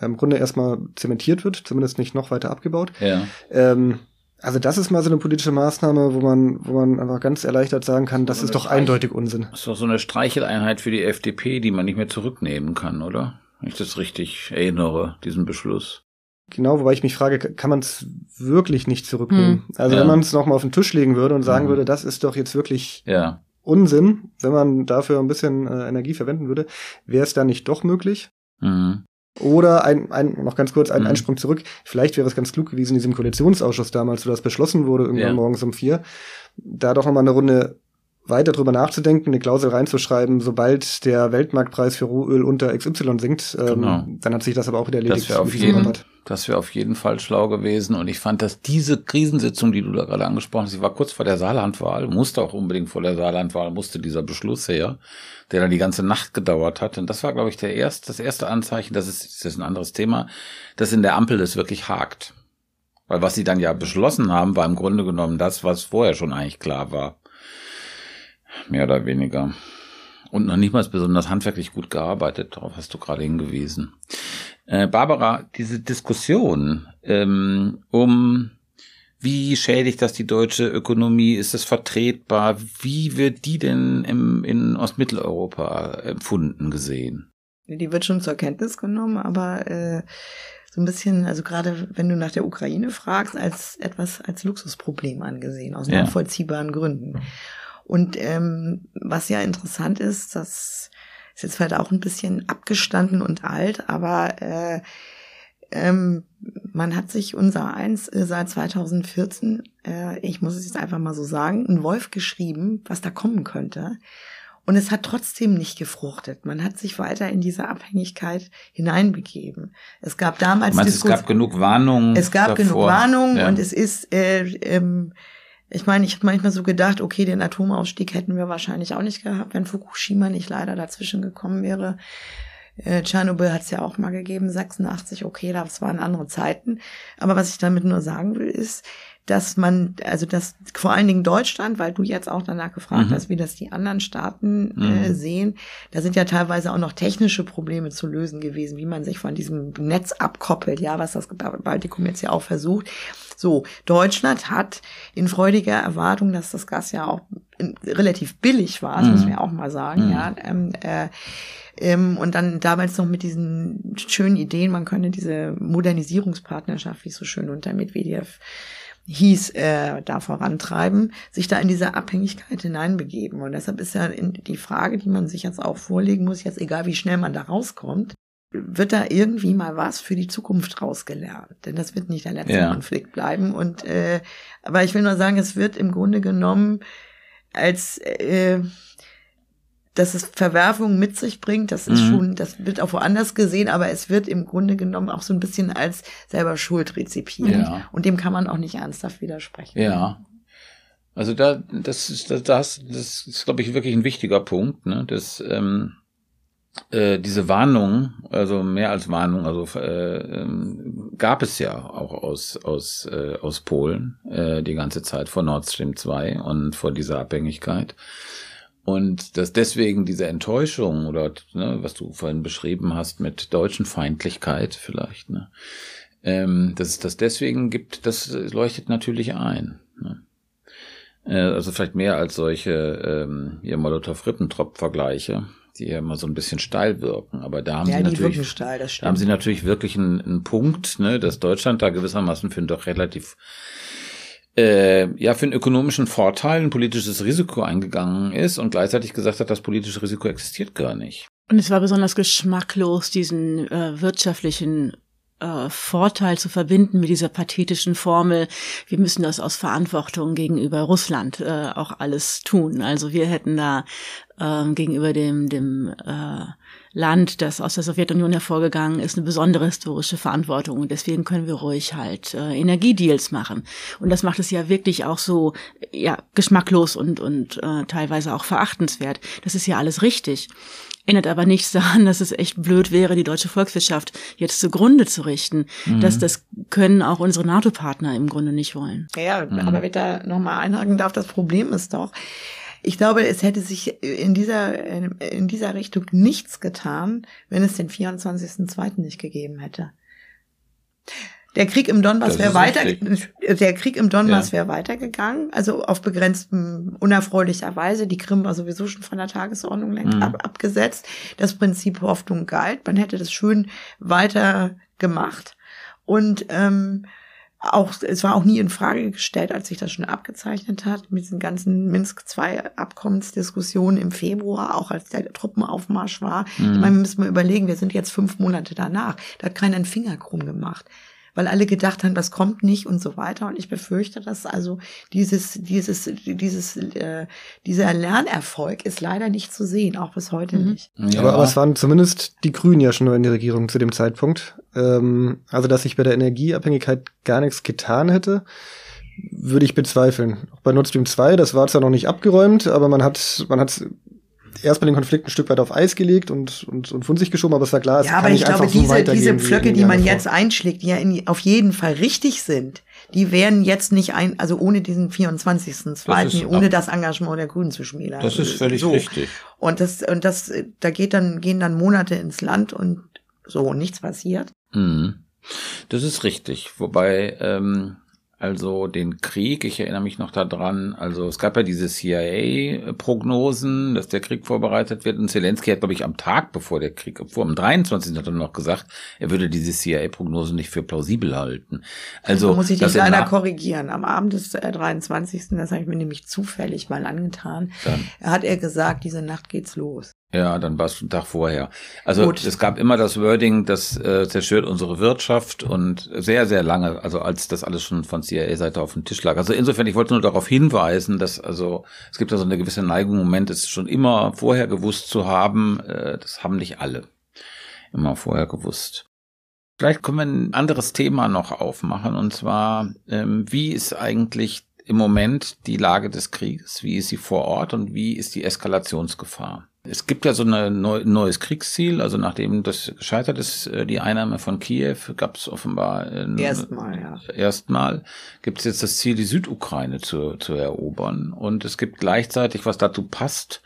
im Grunde erstmal zementiert wird, zumindest nicht noch weiter abgebaut. Ja. Ähm, Also das ist mal so eine politische Maßnahme, wo man, wo man einfach ganz erleichtert sagen kann, das, das ist doch Streich eindeutig Unsinn. Das ist doch so eine Streicheleinheit für die FDP, die man nicht mehr zurücknehmen kann, oder? Wenn ich das richtig erinnere, diesen Beschluss. Genau, wobei ich mich frage, kann man es wirklich nicht zurücknehmen? Hm. Also ja. wenn man es nochmal auf den Tisch legen würde und sagen hm. würde, das ist doch jetzt wirklich ja. Unsinn, wenn man dafür ein bisschen äh, Energie verwenden würde, wäre es da nicht doch möglich? Mhm. Oder ein, ein, noch ganz kurz ein mhm. Einsprung zurück. Vielleicht wäre es ganz klug gewesen, in diesem Koalitionsausschuss damals, wo das beschlossen wurde, irgendwann ja. morgens um vier, da doch nochmal eine Runde weiter drüber nachzudenken, eine Klausel reinzuschreiben, sobald der Weltmarktpreis für Rohöl unter XY sinkt, ähm, genau. dann hat sich das aber auch wieder erledigt. Das wäre auf, jeden, das wär auf jeden Fall schlau gewesen. Und ich fand, dass diese Krisensitzung, die du da gerade angesprochen hast, sie war kurz vor der Saarlandwahl, musste auch unbedingt vor der Saarlandwahl, musste dieser Beschluss her, der dann die ganze Nacht gedauert hat. Und das war, glaube ich, der erste, das erste Anzeichen, das ist, das ist ein anderes Thema, dass in der Ampel es wirklich hakt. Weil was sie dann ja beschlossen haben, war im Grunde genommen das, was vorher schon eigentlich klar war. Mehr oder weniger. Und noch nicht mal besonders handwerklich gut gearbeitet. Darauf hast du gerade hingewiesen. Äh, Barbara, diese Diskussion ähm, um wie schädigt das die deutsche Ökonomie? Ist es vertretbar? Wie wird die denn im, in Ostmitteleuropa empfunden, gesehen? Die wird schon zur Kenntnis genommen, aber äh, so ein bisschen, also gerade wenn du nach der Ukraine fragst, als etwas als Luxusproblem angesehen, aus ja. nachvollziehbaren Gründen. Und ähm, was ja interessant ist, das ist jetzt vielleicht auch ein bisschen abgestanden und alt, aber äh, ähm, man hat sich unser eins äh, seit 2014, äh, ich muss es jetzt einfach mal so sagen, ein Wolf geschrieben, was da kommen könnte. Und es hat trotzdem nicht gefruchtet. Man hat sich weiter in diese Abhängigkeit hineinbegeben. Es gab damals. Meinst, es gab genug Warnungen. Es gab davor. genug Warnungen ja. und es ist äh, ähm, ich meine, ich habe manchmal so gedacht, okay, den Atomausstieg hätten wir wahrscheinlich auch nicht gehabt, wenn Fukushima nicht leider dazwischen gekommen wäre. Äh, Tschernobyl hat es ja auch mal gegeben, 86, okay, das waren andere Zeiten. Aber was ich damit nur sagen will, ist, dass man, also dass vor allen Dingen Deutschland, weil du jetzt auch danach gefragt mhm. hast, wie das die anderen Staaten äh, mhm. sehen, da sind ja teilweise auch noch technische Probleme zu lösen gewesen, wie man sich von diesem Netz abkoppelt, ja, was das Baltikum jetzt ja auch versucht. So, Deutschland hat in freudiger Erwartung, dass das Gas ja auch relativ billig war, das mhm. muss man ja auch mal sagen, mhm. ja, ähm, äh, ähm, und dann damals noch mit diesen schönen Ideen, man könne diese Modernisierungspartnerschaft, wie es so schön unter Medvedev hieß, äh, da vorantreiben, sich da in diese Abhängigkeit hineinbegeben. Und deshalb ist ja die Frage, die man sich jetzt auch vorlegen muss, jetzt egal wie schnell man da rauskommt, wird da irgendwie mal was für die Zukunft rausgelernt? Denn das wird nicht der letzte ja. Konflikt bleiben. Und äh, aber ich will nur sagen, es wird im Grunde genommen als äh, dass es Verwerfungen mit sich bringt, das ist mhm. schon, das wird auch woanders gesehen, aber es wird im Grunde genommen auch so ein bisschen als selber Schuld rezipiert. Ja. Und dem kann man auch nicht ernsthaft widersprechen. Ja. Also da, das ist, das, das, das ist, glaube ich, wirklich ein wichtiger Punkt, ne? Das, ähm, äh, diese Warnung, also mehr als Warnung, also äh, ähm, gab es ja auch aus aus äh, aus Polen äh, die ganze Zeit vor Nord Stream 2 und vor dieser Abhängigkeit. Und dass deswegen diese Enttäuschung oder ne, was du vorhin beschrieben hast mit deutschen Feindlichkeit vielleicht, ne, ähm, dass es das deswegen gibt, das leuchtet natürlich ein. Ne. Äh, also vielleicht mehr als solche ähm, hier Molotow-Ribbentrop-Vergleiche, die ja immer so ein bisschen steil wirken. Aber da haben ja, sie natürlich, steil, da haben sie natürlich wirklich einen, einen Punkt, ne, dass Deutschland da gewissermaßen für ein doch relativ äh, ja für einen ökonomischen Vorteil ein politisches Risiko eingegangen ist und gleichzeitig gesagt hat, das politische Risiko existiert gar nicht. Und es war besonders geschmacklos, diesen äh, wirtschaftlichen äh, Vorteil zu verbinden mit dieser pathetischen Formel, wir müssen das aus Verantwortung gegenüber Russland äh, auch alles tun. Also wir hätten da äh, gegenüber dem, dem äh, Land, das aus der Sowjetunion hervorgegangen ist, eine besondere historische Verantwortung. Und deswegen können wir ruhig halt äh, Energiedeals machen. Und das macht es ja wirklich auch so ja, geschmacklos und, und äh, teilweise auch verachtenswert. Das ist ja alles richtig ändert aber nichts daran, dass es echt blöd wäre, die deutsche Volkswirtschaft jetzt zugrunde zu richten. Mhm. Das, das können auch unsere NATO-Partner im Grunde nicht wollen. Ja, mhm. aber wenn ich da nochmal einhaken darf, das Problem ist doch, ich glaube, es hätte sich in dieser, in dieser Richtung nichts getan, wenn es den 24.02. nicht gegeben hätte. Der Krieg im Donbass wäre weiter, der Krieg im Donbass ja. wäre weitergegangen, also auf begrenztem, unerfreulicher Weise. Die Krim war sowieso schon von der Tagesordnung längst mhm. ab, abgesetzt. Das Prinzip Hoffnung galt. Man hätte das schön weiter gemacht. Und ähm, auch, es war auch nie in Frage gestellt, als sich das schon abgezeichnet hat, mit diesen ganzen Minsk-II-Abkommensdiskussionen im Februar, auch als der Truppenaufmarsch war. Mhm. Ich meine, wir müssen mal überlegen, wir sind jetzt fünf Monate danach. Da hat keiner einen Finger krumm gemacht weil alle gedacht haben, das kommt nicht und so weiter. Und ich befürchte, dass also dieses, dieses, dieses, äh, dieser Lernerfolg ist leider nicht zu sehen, auch bis heute mhm. nicht. Ja. Aber, aber es waren zumindest die Grünen ja schon in der Regierung zu dem Zeitpunkt. Ähm, also, dass sich bei der Energieabhängigkeit gar nichts getan hätte würde ich bezweifeln. Auch bei Nord Stream 2, das war zwar noch nicht abgeräumt, aber man hat, man hat erstmal den Konflikt ein Stück weit auf Eis gelegt und, und, und von sich geschoben, aber es war klar, es ja, kann aber ich glaube, diese, so diese Pflöcke, die man jetzt einschlägt, die ja in, auf jeden Fall richtig sind, die wären jetzt nicht ein, also ohne diesen 24.2., ohne das Engagement der Grünen zu schmälern. Das ist völlig so. richtig. Und das, und das, da geht dann, gehen dann Monate ins Land und so, und nichts passiert. Mhm. Das ist richtig. Wobei, ähm, also den Krieg, ich erinnere mich noch daran, also es gab ja diese CIA-Prognosen, dass der Krieg vorbereitet wird und Zelensky hat, glaube ich, am Tag bevor der Krieg, vor am 23. hat er noch gesagt, er würde diese CIA-Prognosen nicht für plausibel halten. Also, also muss ich dich leider korrigieren. Am Abend des 23., das habe ich mir nämlich zufällig mal angetan, dann. hat er gesagt, diese Nacht geht's los. Ja, dann war es einen Tag vorher. Also Gut. es gab immer das Wording, das äh, zerstört unsere Wirtschaft und sehr, sehr lange, also als das alles schon von CIA-Seite auf dem Tisch lag. Also insofern, ich wollte nur darauf hinweisen, dass also es gibt da so eine gewisse Neigung, im Moment es schon immer vorher gewusst zu haben. Äh, das haben nicht alle immer vorher gewusst. Vielleicht können wir ein anderes Thema noch aufmachen und zwar, ähm, wie ist eigentlich im Moment die Lage des Krieges? Wie ist sie vor Ort und wie ist die Eskalationsgefahr? Es gibt ja so ein neu, neues Kriegsziel, also nachdem das gescheitert ist, äh, die Einnahme von Kiew, gab es offenbar äh, erstmal, ja. Erstmal gibt es jetzt das Ziel, die Südukraine zu, zu erobern. Und es gibt gleichzeitig, was dazu passt,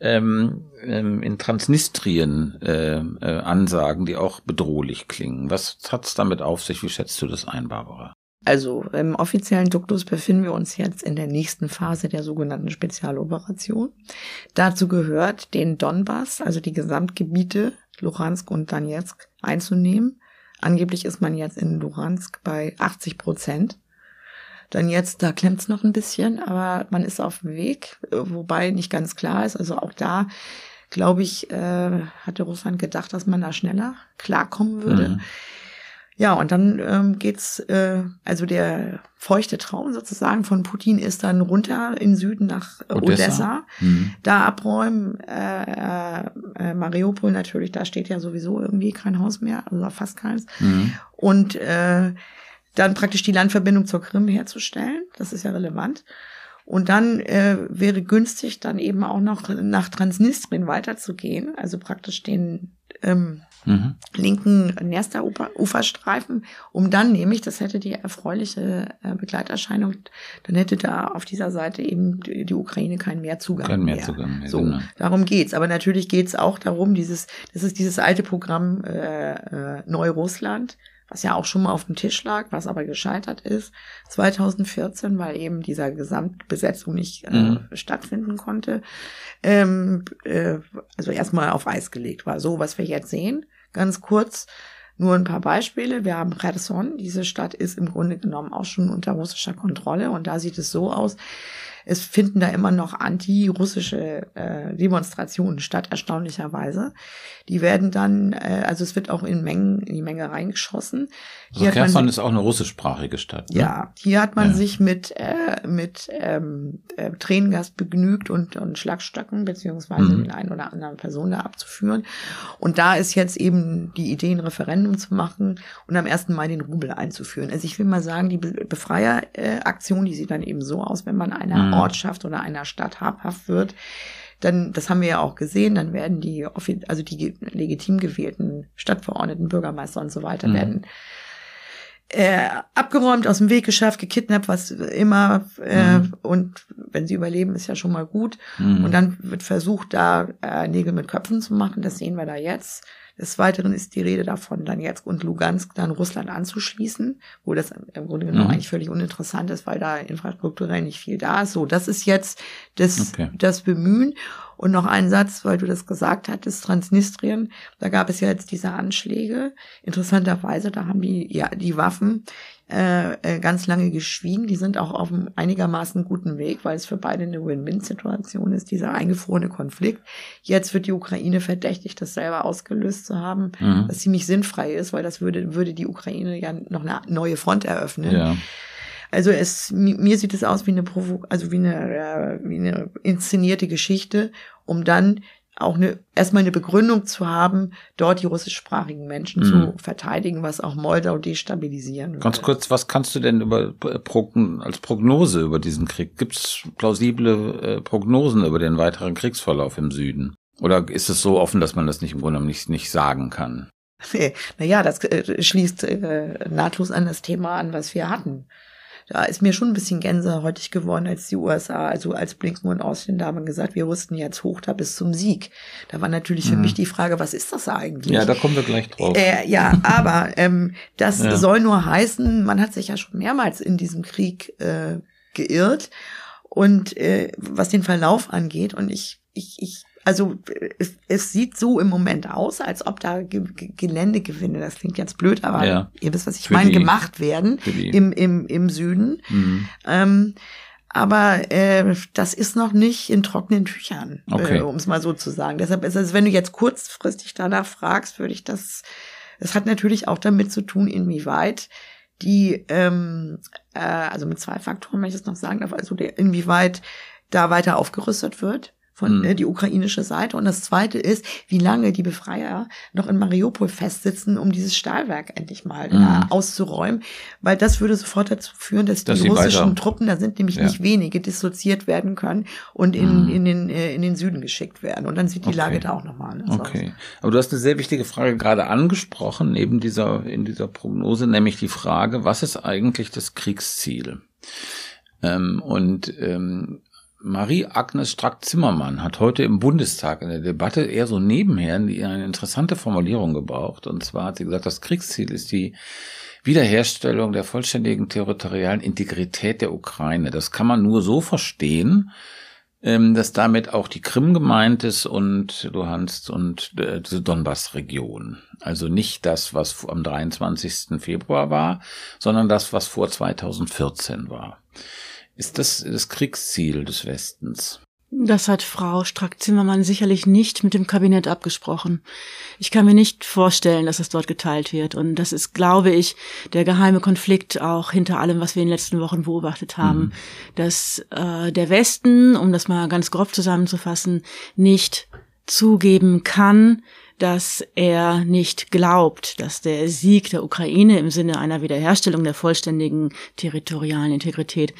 ähm, ähm, in Transnistrien äh, äh, Ansagen, die auch bedrohlich klingen. Was hat's damit auf sich? Wie schätzt du das ein, Barbara? Also im offiziellen Duktus befinden wir uns jetzt in der nächsten Phase der sogenannten Spezialoperation. Dazu gehört, den Donbass, also die Gesamtgebiete Luhansk und Donetsk einzunehmen. Angeblich ist man jetzt in Luhansk bei 80 Prozent. Dann jetzt, da klemmt's noch ein bisschen, aber man ist auf dem Weg, wobei nicht ganz klar ist. Also auch da, glaube ich, äh, hatte Russland gedacht, dass man da schneller klarkommen würde. Mhm. Ja, und dann ähm, geht's, äh, also der feuchte Traum sozusagen von Putin ist dann runter in Süden nach äh, Odessa, Odessa. Mhm. da abräumen, äh, äh, Mariupol natürlich, da steht ja sowieso irgendwie kein Haus mehr, also fast keins. Mhm. Und äh, dann praktisch die Landverbindung zur Krim herzustellen, das ist ja relevant. Und dann äh, wäre günstig, dann eben auch noch nach Transnistrien weiterzugehen, also praktisch den ähm, mhm. linken Nersta-Uferstreifen, um dann nämlich, das hätte die erfreuliche äh, Begleiterscheinung, dann hätte da auf dieser Seite eben die, die Ukraine keinen Mehrzugang Kein Mehrzugang mehr. So, genau. darum geht's. Aber natürlich geht's auch darum, dieses, das ist dieses alte Programm äh, äh, Neurussland, was ja auch schon mal auf dem Tisch lag, was aber gescheitert ist 2014, weil eben dieser Gesamtbesetzung nicht äh, mhm. stattfinden konnte. Ähm, äh, also erstmal auf Eis gelegt war. So, was wir jetzt sehen, ganz kurz. Nur ein paar Beispiele. Wir haben Cherson. Diese Stadt ist im Grunde genommen auch schon unter russischer Kontrolle. Und da sieht es so aus, es finden da immer noch anti-russische äh, Demonstrationen statt, erstaunlicherweise. Die werden dann, äh, also es wird auch in Mengen, in die Menge reingeschossen. Hier also Kherson ist auch eine russischsprachige Stadt. Ne? Ja, hier hat man ja. sich mit, äh, mit ähm, äh, Tränengas begnügt und, und Schlagstöcken, beziehungsweise mhm. den einen oder anderen Person da abzuführen. Und da ist jetzt eben die Idee, ein Referendum zu machen und am 1. Mai den Rubel einzuführen. Also ich will mal sagen, die Befreieraktion, die sieht dann eben so aus, wenn man einer mhm. Ortschaft oder einer Stadt habhaft wird, dann, das haben wir ja auch gesehen, dann werden die, also die legitim gewählten Stadtverordneten, Bürgermeister und so weiter, mhm. werden äh, abgeräumt, aus dem Weg geschafft, gekidnappt, was immer. Äh, mhm. Und wenn sie überleben, ist ja schon mal gut. Mhm. Und dann wird versucht, da äh, Nägel mit Köpfen zu machen. Das sehen wir da jetzt. Des Weiteren ist die Rede davon, dann jetzt und Lugansk dann Russland anzuschließen, wo das im Grunde genommen mhm. eigentlich völlig uninteressant ist, weil da infrastrukturell nicht viel da ist. So, das ist jetzt das, okay. das Bemühen. Und noch ein Satz, weil du das gesagt hattest, Transnistrien, da gab es ja jetzt diese Anschläge. Interessanterweise, da haben die, ja, die Waffen äh, äh, ganz lange geschwiegen. Die sind auch auf einem einigermaßen guten Weg, weil es für beide eine Win-Win-Situation ist, dieser eingefrorene Konflikt. Jetzt wird die Ukraine verdächtigt, das selber ausgelöst zu haben, mhm. was ziemlich sinnfrei ist, weil das würde, würde die Ukraine ja noch eine neue Front eröffnen. Ja. Also es, mir sieht es aus wie eine Provo also wie eine, äh, wie eine inszenierte Geschichte, um dann auch eine, erstmal eine Begründung zu haben, dort die russischsprachigen Menschen mhm. zu verteidigen, was auch Moldau destabilisieren würde. Ganz kurz, was kannst du denn über als Prognose über diesen Krieg? Gibt es plausible äh, Prognosen über den weiteren Kriegsverlauf im Süden? Oder ist es so offen, dass man das nicht im Grunde nicht, nicht sagen kann? *laughs* naja, das äh, schließt äh, nahtlos an das Thema an, was wir hatten da ist mir schon ein bisschen gänsehäutig geworden, als die USA, also als Blinken und Austin da haben gesagt, wir rüsten jetzt hoch da bis zum Sieg. Da war natürlich für mhm. mich die Frage, was ist das eigentlich? Ja, da kommen wir gleich drauf. Äh, ja, *laughs* aber ähm, das ja. soll nur heißen, man hat sich ja schon mehrmals in diesem Krieg äh, geirrt und äh, was den Verlauf angeht und ich ich ich also es, es sieht so im Moment aus, als ob da Ge Geländegewinne, das klingt jetzt blöd, aber ja. ihr wisst, was ich meine, gemacht werden im, im, im Süden. Mhm. Ähm, aber äh, das ist noch nicht in trockenen Tüchern, äh, okay. äh, um es mal so zu sagen. Deshalb ist es, wenn du jetzt kurzfristig danach fragst, würde ich das, das hat natürlich auch damit zu tun, inwieweit die, ähm, äh, also mit zwei Faktoren, wenn ich das noch sagen also der, inwieweit da weiter aufgerüstet wird von mhm. äh, die ukrainische Seite. Und das zweite ist, wie lange die Befreier noch in Mariupol festsitzen, um dieses Stahlwerk endlich mal mhm. äh, auszuräumen. Weil das würde sofort dazu führen, dass, dass die russischen weiter. Truppen, da sind nämlich ja. nicht wenige, dissoziiert werden können und in, mhm. in, den, äh, in den Süden geschickt werden. Und dann sieht die okay. Lage da auch nochmal anders Okay. Aber du hast eine sehr wichtige Frage gerade angesprochen, neben dieser, in dieser Prognose, nämlich die Frage, was ist eigentlich das Kriegsziel? Ähm, und ähm, Marie-Agnes Strack-Zimmermann hat heute im Bundestag in der Debatte eher so nebenher eine interessante Formulierung gebraucht. Und zwar hat sie gesagt, das Kriegsziel ist die Wiederherstellung der vollständigen territorialen Integrität der Ukraine. Das kann man nur so verstehen, ähm, dass damit auch die Krim gemeint ist und Luhansk und äh, diese Donbass-Region. Also nicht das, was am 23. Februar war, sondern das, was vor 2014 war. Ist das das Kriegsziel des Westens? Das hat Frau Strack-Zimmermann sicherlich nicht mit dem Kabinett abgesprochen. Ich kann mir nicht vorstellen, dass es dort geteilt wird. Und das ist, glaube ich, der geheime Konflikt auch hinter allem, was wir in den letzten Wochen beobachtet haben. Mhm. Dass äh, der Westen, um das mal ganz grob zusammenzufassen, nicht zugeben kann, dass er nicht glaubt, dass der Sieg der Ukraine im Sinne einer Wiederherstellung der vollständigen territorialen Integrität,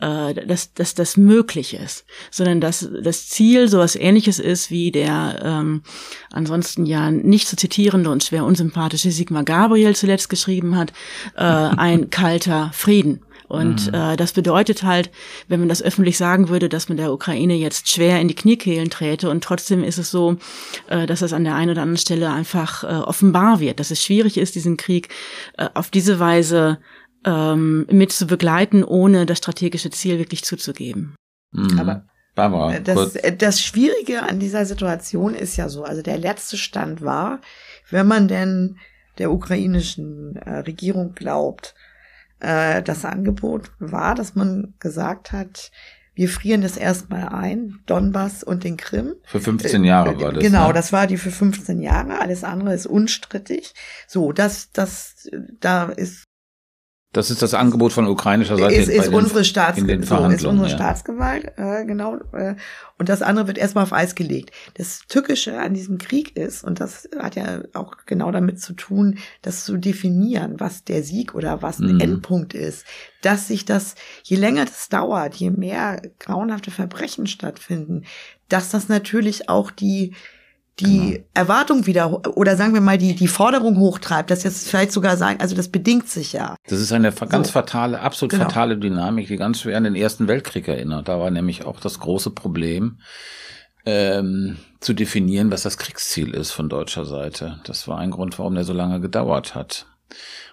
äh, dass, dass das möglich ist, sondern dass das Ziel sowas ähnliches ist wie der ähm, ansonsten ja nicht zu zitierende und schwer unsympathische Sigmar Gabriel zuletzt geschrieben hat, äh, ein kalter Frieden. Und mhm. äh, das bedeutet halt, wenn man das öffentlich sagen würde, dass man der Ukraine jetzt schwer in die Kniekehlen träte und trotzdem ist es so, äh, dass es an der einen oder anderen Stelle einfach äh, offenbar wird, dass es schwierig ist, diesen Krieg äh, auf diese Weise ähm, mit zu begleiten, ohne das strategische Ziel wirklich zuzugeben. Mhm. Aber Barbara, das, das Schwierige an dieser Situation ist ja so, also der letzte Stand war, wenn man denn der ukrainischen äh, Regierung glaubt, äh, das Angebot war, dass man gesagt hat, wir frieren das erstmal ein, Donbass und den Krim. Für 15 Jahre war das. Genau, ne? das war die für 15 Jahre. Alles andere ist unstrittig. So, das, das, da ist das ist das Angebot von ukrainischer Seite. Ist, ist, den, unsere, Staats so, ist unsere ja. Staatsgewalt, äh, genau. Äh, und das andere wird erstmal auf Eis gelegt. Das Tückische an diesem Krieg ist, und das hat ja auch genau damit zu tun, das zu definieren, was der Sieg oder was ein mhm. Endpunkt ist, dass sich das, je länger das dauert, je mehr grauenhafte Verbrechen stattfinden, dass das natürlich auch die die genau. Erwartung wieder oder sagen wir mal die die Forderung hochtreibt, dass jetzt vielleicht sogar sagen, also das bedingt sich ja. Das ist eine ganz so. fatale, absolut genau. fatale Dynamik, die ganz schwer an den Ersten Weltkrieg erinnert. Da war nämlich auch das große Problem, ähm, zu definieren, was das Kriegsziel ist von deutscher Seite. Das war ein Grund, warum der so lange gedauert hat.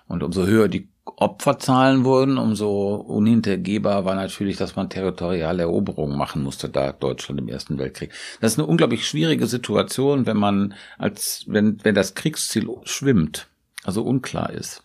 Und umso höher die Opferzahlen wurden, umso unhintergehbar war natürlich, dass man territoriale Eroberungen machen musste, da Deutschland im Ersten Weltkrieg. Das ist eine unglaublich schwierige Situation, wenn man als, wenn, wenn das Kriegsziel schwimmt, also unklar ist.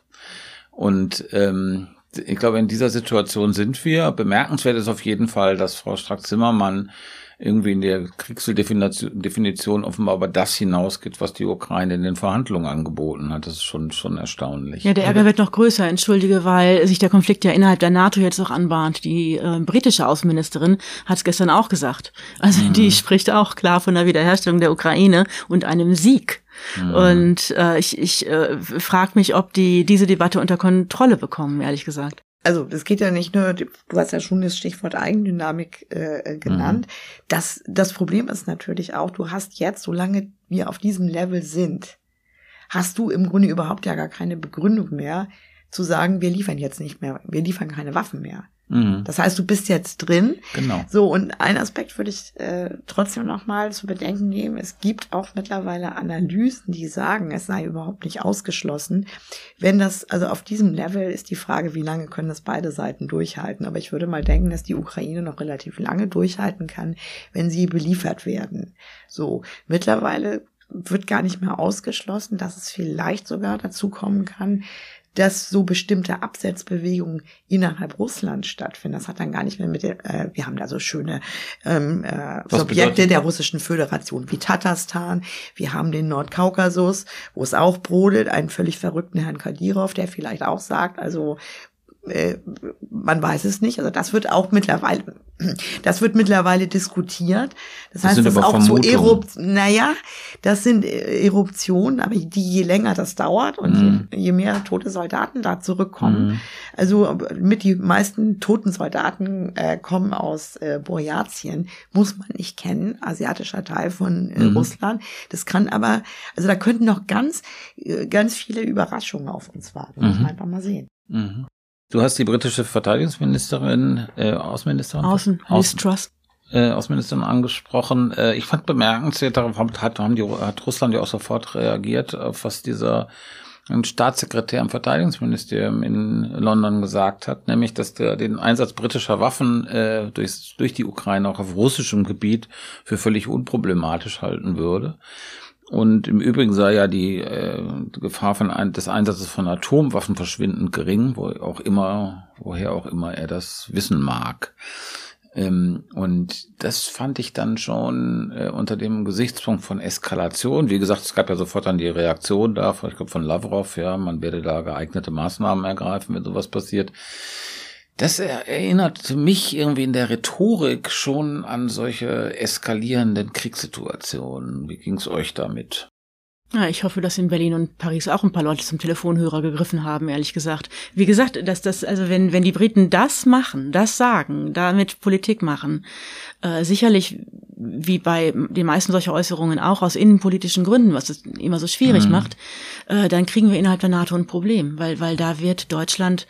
Und ähm, ich glaube, in dieser Situation sind wir. Bemerkenswert ist auf jeden Fall, dass Frau Strack-Zimmermann irgendwie in der Kriegsdefinition offenbar über das hinausgeht, was die Ukraine in den Verhandlungen angeboten hat. Das ist schon, schon erstaunlich. Ja, der Ärger wird noch größer, entschuldige, weil sich der Konflikt ja innerhalb der NATO jetzt auch anbahnt. Die äh, britische Außenministerin hat es gestern auch gesagt. Also mhm. die spricht auch klar von der Wiederherstellung der Ukraine und einem Sieg. Mhm. Und äh, ich, ich äh, frage mich, ob die diese Debatte unter Kontrolle bekommen, ehrlich gesagt also es geht ja nicht nur, du hast ja schon das Stichwort Eigendynamik äh, äh, genannt. Mhm. Das, das Problem ist natürlich auch, du hast jetzt, solange wir auf diesem Level sind, hast du im Grunde überhaupt ja gar keine Begründung mehr zu sagen, wir liefern jetzt nicht mehr, wir liefern keine Waffen mehr. Mhm. Das heißt, du bist jetzt drin. Genau. So, und ein Aspekt würde ich äh, trotzdem nochmal zu bedenken nehmen. Es gibt auch mittlerweile Analysen, die sagen, es sei überhaupt nicht ausgeschlossen. Wenn das, also auf diesem Level ist die Frage, wie lange können das beide Seiten durchhalten. Aber ich würde mal denken, dass die Ukraine noch relativ lange durchhalten kann, wenn sie beliefert werden. So, mittlerweile wird gar nicht mehr ausgeschlossen, dass es vielleicht sogar dazu kommen kann, dass so bestimmte Absetzbewegungen innerhalb Russlands stattfinden. Das hat dann gar nicht mehr mit der, äh, wir haben da so schöne ähm, äh, Subjekte der russischen Föderation wie Tatarstan, wir haben den Nordkaukasus, wo es auch brodelt, einen völlig verrückten Herrn Kadyrov, der vielleicht auch sagt, also äh, man weiß es nicht. Also das wird auch mittlerweile, das wird mittlerweile diskutiert. Das, das heißt, das ist auch so Eruptionen. Naja, das sind äh, Eruptionen, aber die je länger das dauert und mhm. je, je, mehr tote Soldaten da zurückkommen. Mhm. Also mit die meisten toten Soldaten äh, kommen aus äh, Burjatien, muss man nicht kennen, asiatischer Teil von äh, mhm. Russland. Das kann aber, also da könnten noch ganz, äh, ganz viele Überraschungen auf uns warten. Muss man mhm. einfach mal sehen. Mhm. Du hast die britische Verteidigungsministerin, äh, Außenministerin? Außen, Außen Trust. Äh, Außenministerin angesprochen. Äh, ich fand bemerkenswert, darauf hat, haben die, hat Russland ja auch sofort reagiert, auf was dieser ein Staatssekretär im Verteidigungsministerium in London gesagt hat, nämlich, dass der den Einsatz britischer Waffen äh, durch, durch die Ukraine auch auf russischem Gebiet für völlig unproblematisch halten würde. Und im Übrigen sei ja die äh, Gefahr von ein, des Einsatzes von Atomwaffen verschwindend gering, wo auch immer, woher auch immer er das wissen mag. Ähm, und das fand ich dann schon äh, unter dem Gesichtspunkt von Eskalation. Wie gesagt, es gab ja sofort dann die Reaktion da, ich glaube von Lavrov, ja, man werde da geeignete Maßnahmen ergreifen, wenn sowas passiert. Das erinnert mich irgendwie in der Rhetorik schon an solche eskalierenden Kriegssituationen. Wie ging's euch damit? Ja, ich hoffe, dass in Berlin und Paris auch ein paar Leute zum Telefonhörer gegriffen haben, ehrlich gesagt. Wie gesagt, dass das, also wenn, wenn die Briten das machen, das sagen, damit Politik machen, äh, sicherlich, wie bei den meisten solcher Äußerungen auch aus innenpolitischen Gründen, was es immer so schwierig mhm. macht, äh, dann kriegen wir innerhalb der NATO ein Problem, weil, weil da wird Deutschland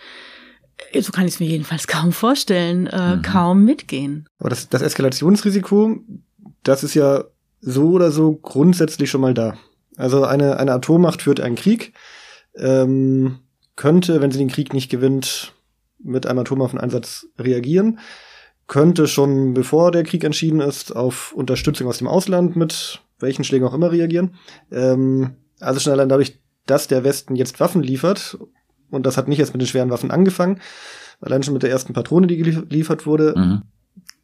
so kann ich es mir jedenfalls *laughs* kaum vorstellen, äh, mhm. kaum mitgehen. Aber das, das Eskalationsrisiko, das ist ja so oder so grundsätzlich schon mal da. Also eine, eine Atommacht führt einen Krieg, ähm, könnte, wenn sie den Krieg nicht gewinnt, mit einem Atomwaffeneinsatz reagieren, könnte schon bevor der Krieg entschieden ist, auf Unterstützung aus dem Ausland mit welchen Schlägen auch immer reagieren. Ähm, also schon allein dadurch, dass der Westen jetzt Waffen liefert und das hat nicht erst mit den schweren Waffen angefangen. Allein schon mit der ersten Patrone, die geliefert wurde, mhm.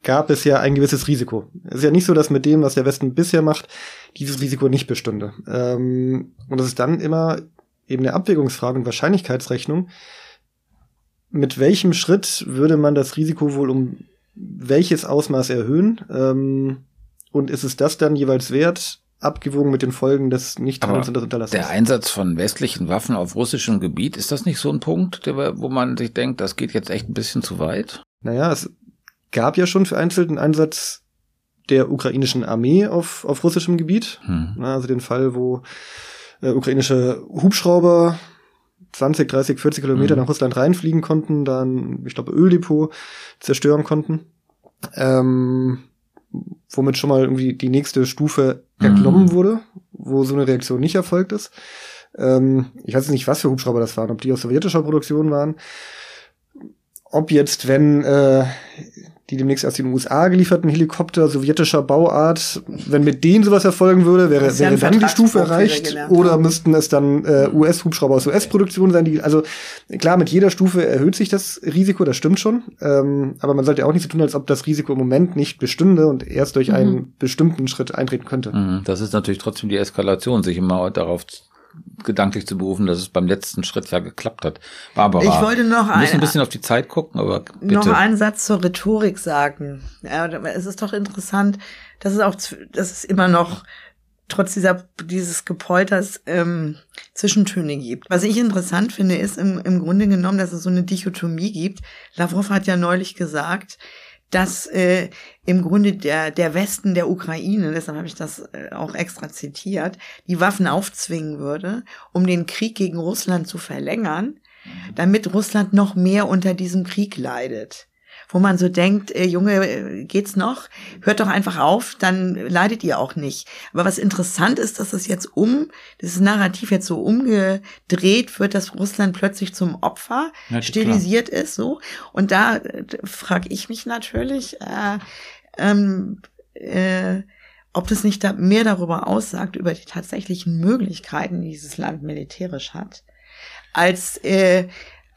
gab es ja ein gewisses Risiko. Es ist ja nicht so, dass mit dem, was der Westen bisher macht, dieses Risiko nicht bestünde. Ähm, und das ist dann immer eben eine Abwägungsfrage und Wahrscheinlichkeitsrechnung. Mit welchem Schritt würde man das Risiko wohl um welches Ausmaß erhöhen? Ähm, und ist es das dann jeweils wert, abgewogen mit den Folgen des nicht und des Unterlassens. Der Einsatz von westlichen Waffen auf russischem Gebiet, ist das nicht so ein Punkt, wo man sich denkt, das geht jetzt echt ein bisschen zu weit? Naja, es gab ja schon vereinzelt einen Einsatz der ukrainischen Armee auf, auf russischem Gebiet. Hm. Also den Fall, wo äh, ukrainische Hubschrauber 20, 30, 40 Kilometer hm. nach Russland reinfliegen konnten, dann, ich glaube, Öldepot zerstören konnten. Ähm, womit schon mal irgendwie die nächste Stufe erklommen mhm. wurde, wo so eine Reaktion nicht erfolgt ist. Ähm, ich weiß nicht, was für Hubschrauber das waren, ob die aus sowjetischer Produktion waren. Ob jetzt, wenn äh, die demnächst aus den USA gelieferten Helikopter sowjetischer Bauart, wenn mit denen sowas erfolgen würde, wäre, wäre dann die Stufe erreicht oder müssten es dann äh, US-Hubschrauber aus US-Produktion sein, die, also klar, mit jeder Stufe erhöht sich das Risiko, das stimmt schon, ähm, aber man sollte auch nicht so tun, als ob das Risiko im Moment nicht bestünde und erst durch mhm. einen bestimmten Schritt eintreten könnte. Mhm. Das ist natürlich trotzdem die Eskalation, sich immer darauf gedanklich zu berufen, dass es beim letzten Schritt ja geklappt hat. Barbara, ich wollte noch müssen ein bisschen auf die Zeit gucken, aber bitte. noch einen Satz zur Rhetorik sagen. Ja, es ist doch interessant, dass es auch, dass es immer noch trotz dieser dieses Gepolters ähm, Zwischentöne gibt. Was ich interessant finde, ist im, im Grunde genommen, dass es so eine Dichotomie gibt. Lavrov hat ja neulich gesagt, dass äh, im Grunde der, der Westen der Ukraine, deshalb habe ich das äh, auch extra zitiert, die Waffen aufzwingen würde, um den Krieg gegen Russland zu verlängern, damit Russland noch mehr unter diesem Krieg leidet wo man so denkt, äh, Junge, äh, geht's noch? Hört doch einfach auf, dann leidet ihr auch nicht. Aber was interessant ist, dass es jetzt um, dieses Narrativ jetzt so umgedreht wird, dass Russland plötzlich zum Opfer ja, stilisiert klar. ist, so. Und da äh, frage ich mich natürlich, äh, ähm, äh, ob das nicht da mehr darüber aussagt, über die tatsächlichen Möglichkeiten, die dieses Land militärisch hat, als äh,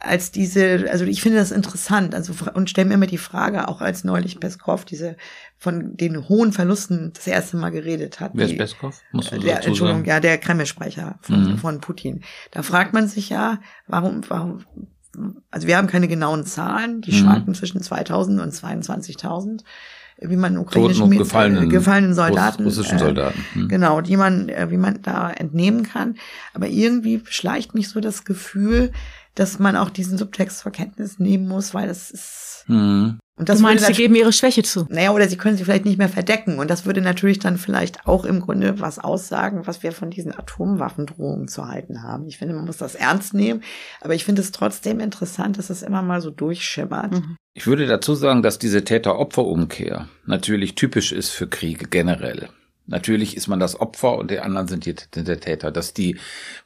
als diese, also ich finde das interessant, also und stelle mir immer die Frage, auch als neulich Peskov diese von den hohen Verlusten das erste Mal geredet hat. Wer ist Peskov? Muss man der, Entschuldigung, sagen. ja, der Kreml-Sprecher von, mhm. von Putin. Da fragt man sich ja, warum, warum, also wir haben keine genauen Zahlen, die mhm. schwanken zwischen 2000 und 22.000 wie man ukrainischen gefallenen, gefallenen Soldaten, russischen Soldaten. Äh, genau, die man, äh, wie man da entnehmen kann. Aber irgendwie schleicht mich so das Gefühl, dass man auch diesen Subtext zur Kenntnis nehmen muss, weil das ist. Mhm. Und das du meinst, sie geben ihre Schwäche zu. Naja, oder sie können sie vielleicht nicht mehr verdecken. Und das würde natürlich dann vielleicht auch im Grunde was aussagen, was wir von diesen Atomwaffendrohungen zu halten haben. Ich finde, man muss das ernst nehmen. Aber ich finde es trotzdem interessant, dass es immer mal so durchschimmert. Mhm. Ich würde dazu sagen, dass diese Täter-Opfer-Umkehr natürlich typisch ist für Kriege generell. Natürlich ist man das Opfer und die anderen sind die, der Täter. Dass die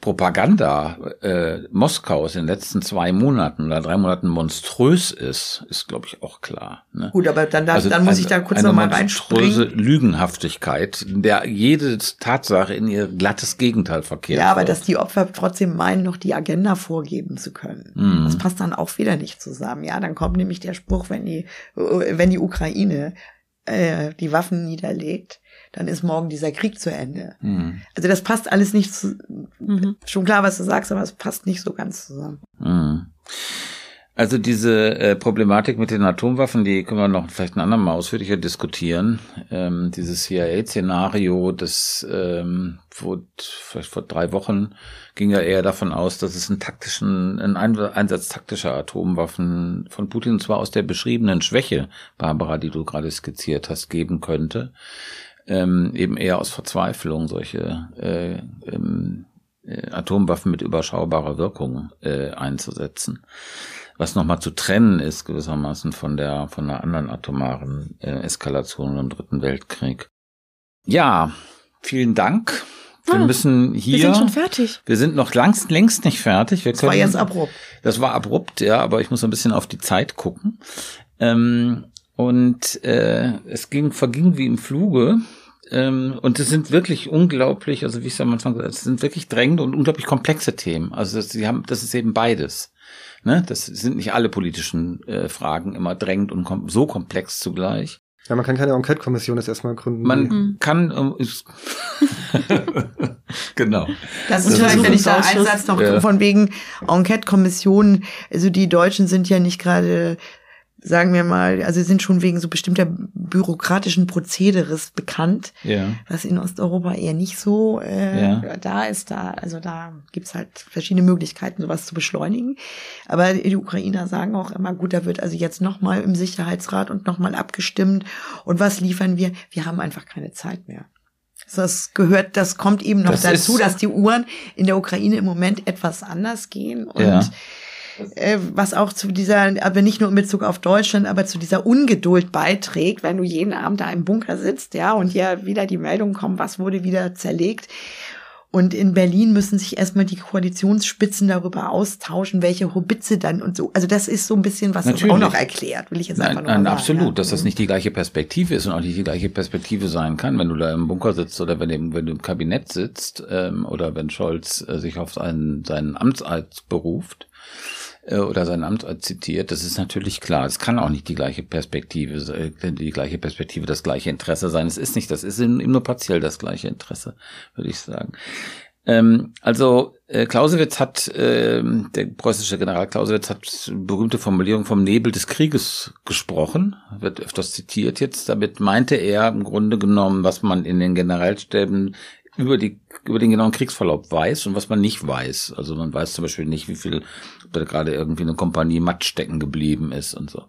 Propaganda äh, Moskaus in den letzten zwei Monaten oder drei Monaten monströs ist, ist, glaube ich, auch klar. Ne? Gut, aber dann, also dann muss eine, ich da kurz nochmal reinspringen. Lügenhaftigkeit, der jede Tatsache in ihr glattes Gegenteil verkehrt. Ja, aber wird. dass die Opfer trotzdem meinen, noch die Agenda vorgeben zu können. Mhm. Das passt dann auch wieder nicht zusammen. Ja, dann kommt nämlich der Spruch, wenn die, wenn die Ukraine äh, die Waffen niederlegt, dann ist morgen dieser Krieg zu Ende. Mhm. Also das passt alles nicht zu, mhm. schon klar, was du sagst, aber es passt nicht so ganz zusammen. Mhm. Also diese äh, Problematik mit den Atomwaffen, die können wir noch vielleicht ein andermal ausführlicher diskutieren. Ähm, dieses CIA-Szenario, das ähm, vor, vielleicht vor drei Wochen ging ja eher davon aus, dass es einen taktischen, einen Einsatz taktischer Atomwaffen von Putin, zwar aus der beschriebenen Schwäche, Barbara, die du gerade skizziert hast, geben könnte ähm, eben eher aus Verzweiflung solche äh, ähm, äh, Atomwaffen mit überschaubarer Wirkung äh, einzusetzen. Was nochmal zu trennen ist gewissermaßen von der von der anderen atomaren äh, Eskalation im Dritten Weltkrieg. Ja, vielen Dank. Wir ah, müssen hier. Wir sind schon fertig. Wir sind noch längst, längst nicht fertig. Wir das können, war jetzt abrupt. Das war abrupt, ja, aber ich muss ein bisschen auf die Zeit gucken. Ähm, und äh, es ging, verging wie im Fluge. Ähm, und es sind wirklich unglaublich, also wie ich es am Anfang gesagt habe, es sind wirklich drängende und unglaublich komplexe Themen. Also das, sie haben, das ist eben beides. Ne? Das sind nicht alle politischen äh, Fragen immer drängend und kom so komplex zugleich. Ja, man kann keine Enquete-Kommission jetzt erstmal gründen. Man mhm. kann, äh, *laughs* genau. Das ist vielleicht, wenn ich da Einsatz noch ja. von wegen Enquete-Kommissionen, also die Deutschen sind ja nicht gerade sagen wir mal, also sind schon wegen so bestimmter bürokratischen Prozederes bekannt, ja. was in Osteuropa eher nicht so äh, ja. da ist. Da, also da gibt's halt verschiedene Möglichkeiten, sowas zu beschleunigen. Aber die Ukrainer sagen auch immer, gut, da wird also jetzt nochmal im Sicherheitsrat und nochmal abgestimmt. Und was liefern wir? Wir haben einfach keine Zeit mehr. Das gehört, das kommt eben noch das dazu, dass die Uhren in der Ukraine im Moment etwas anders gehen und ja äh, was auch zu dieser, aber nicht nur in Bezug auf Deutschland, aber zu dieser Ungeduld beiträgt, wenn du jeden Abend da im Bunker sitzt, ja, und ja wieder die Meldung kommt, was wurde wieder zerlegt. Und in Berlin müssen sich erstmal die Koalitionsspitzen darüber austauschen, welche Hobitze dann und so. Also das ist so ein bisschen, was Natürlich. auch noch erklärt, will ich jetzt nein, einfach nur nein, sagen. Absolut, ja. dass das nicht die gleiche Perspektive ist und auch nicht die gleiche Perspektive sein kann, wenn du da im Bunker sitzt oder wenn, du, wenn du im Kabinett sitzt ähm, oder wenn Scholz äh, sich auf seinen, seinen Amtseid beruft äh, oder sein Amtseid zitiert, das ist natürlich klar. Es kann auch nicht die gleiche Perspektive, äh, die gleiche Perspektive, das gleiche Interesse sein. Es ist nicht, das ist eben nur partiell das gleiche Interesse, würde ich sagen. Ähm, also äh, Clausewitz hat, äh, der preußische General Clausewitz hat berühmte Formulierung vom Nebel des Krieges gesprochen, wird öfters zitiert jetzt. Damit meinte er im Grunde genommen, was man in den Generalstäben über die über den genauen Kriegsverlauf weiß und was man nicht weiß. Also man weiß zum Beispiel nicht, wie viel da gerade irgendwie eine Kompanie matt stecken geblieben ist und so.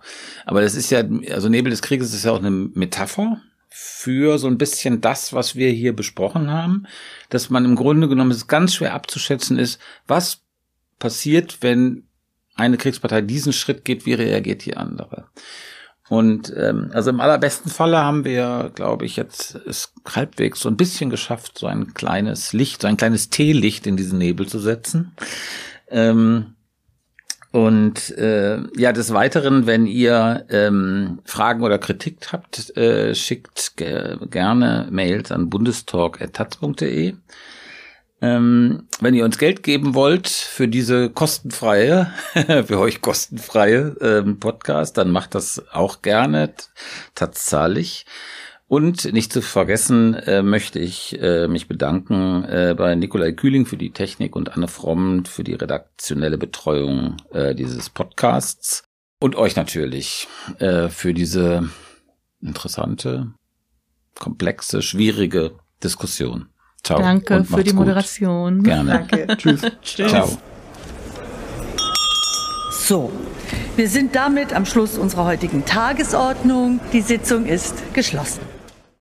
Aber das ist ja, also Nebel des Krieges ist ja auch eine Metapher für so ein bisschen das, was wir hier besprochen haben, dass man im Grunde genommen es ganz schwer abzuschätzen ist, was passiert, wenn eine Kriegspartei diesen Schritt geht, wie reagiert die andere. Und ähm, also im allerbesten Falle haben wir, glaube ich, jetzt es halbwegs so ein bisschen geschafft, so ein kleines Licht, so ein kleines Teelicht in diesen Nebel zu setzen. Ähm, und äh, ja, des Weiteren, wenn ihr ähm, Fragen oder Kritik habt, äh, schickt ge gerne Mails an bundestalk.taz.de. Ähm, wenn ihr uns Geld geben wollt für diese kostenfreie, *laughs* für euch kostenfreie ähm, Podcast, dann macht das auch gerne, tatsächlich. Und nicht zu vergessen äh, möchte ich äh, mich bedanken äh, bei Nikolai Kühling für die Technik und Anne Fromm für die redaktionelle Betreuung äh, dieses Podcasts und euch natürlich äh, für diese interessante, komplexe, schwierige Diskussion. Ciao. Danke für die Moderation. Gut. Gerne. Danke. *laughs* Tschüss. Ciao. So, wir sind damit am Schluss unserer heutigen Tagesordnung. Die Sitzung ist geschlossen.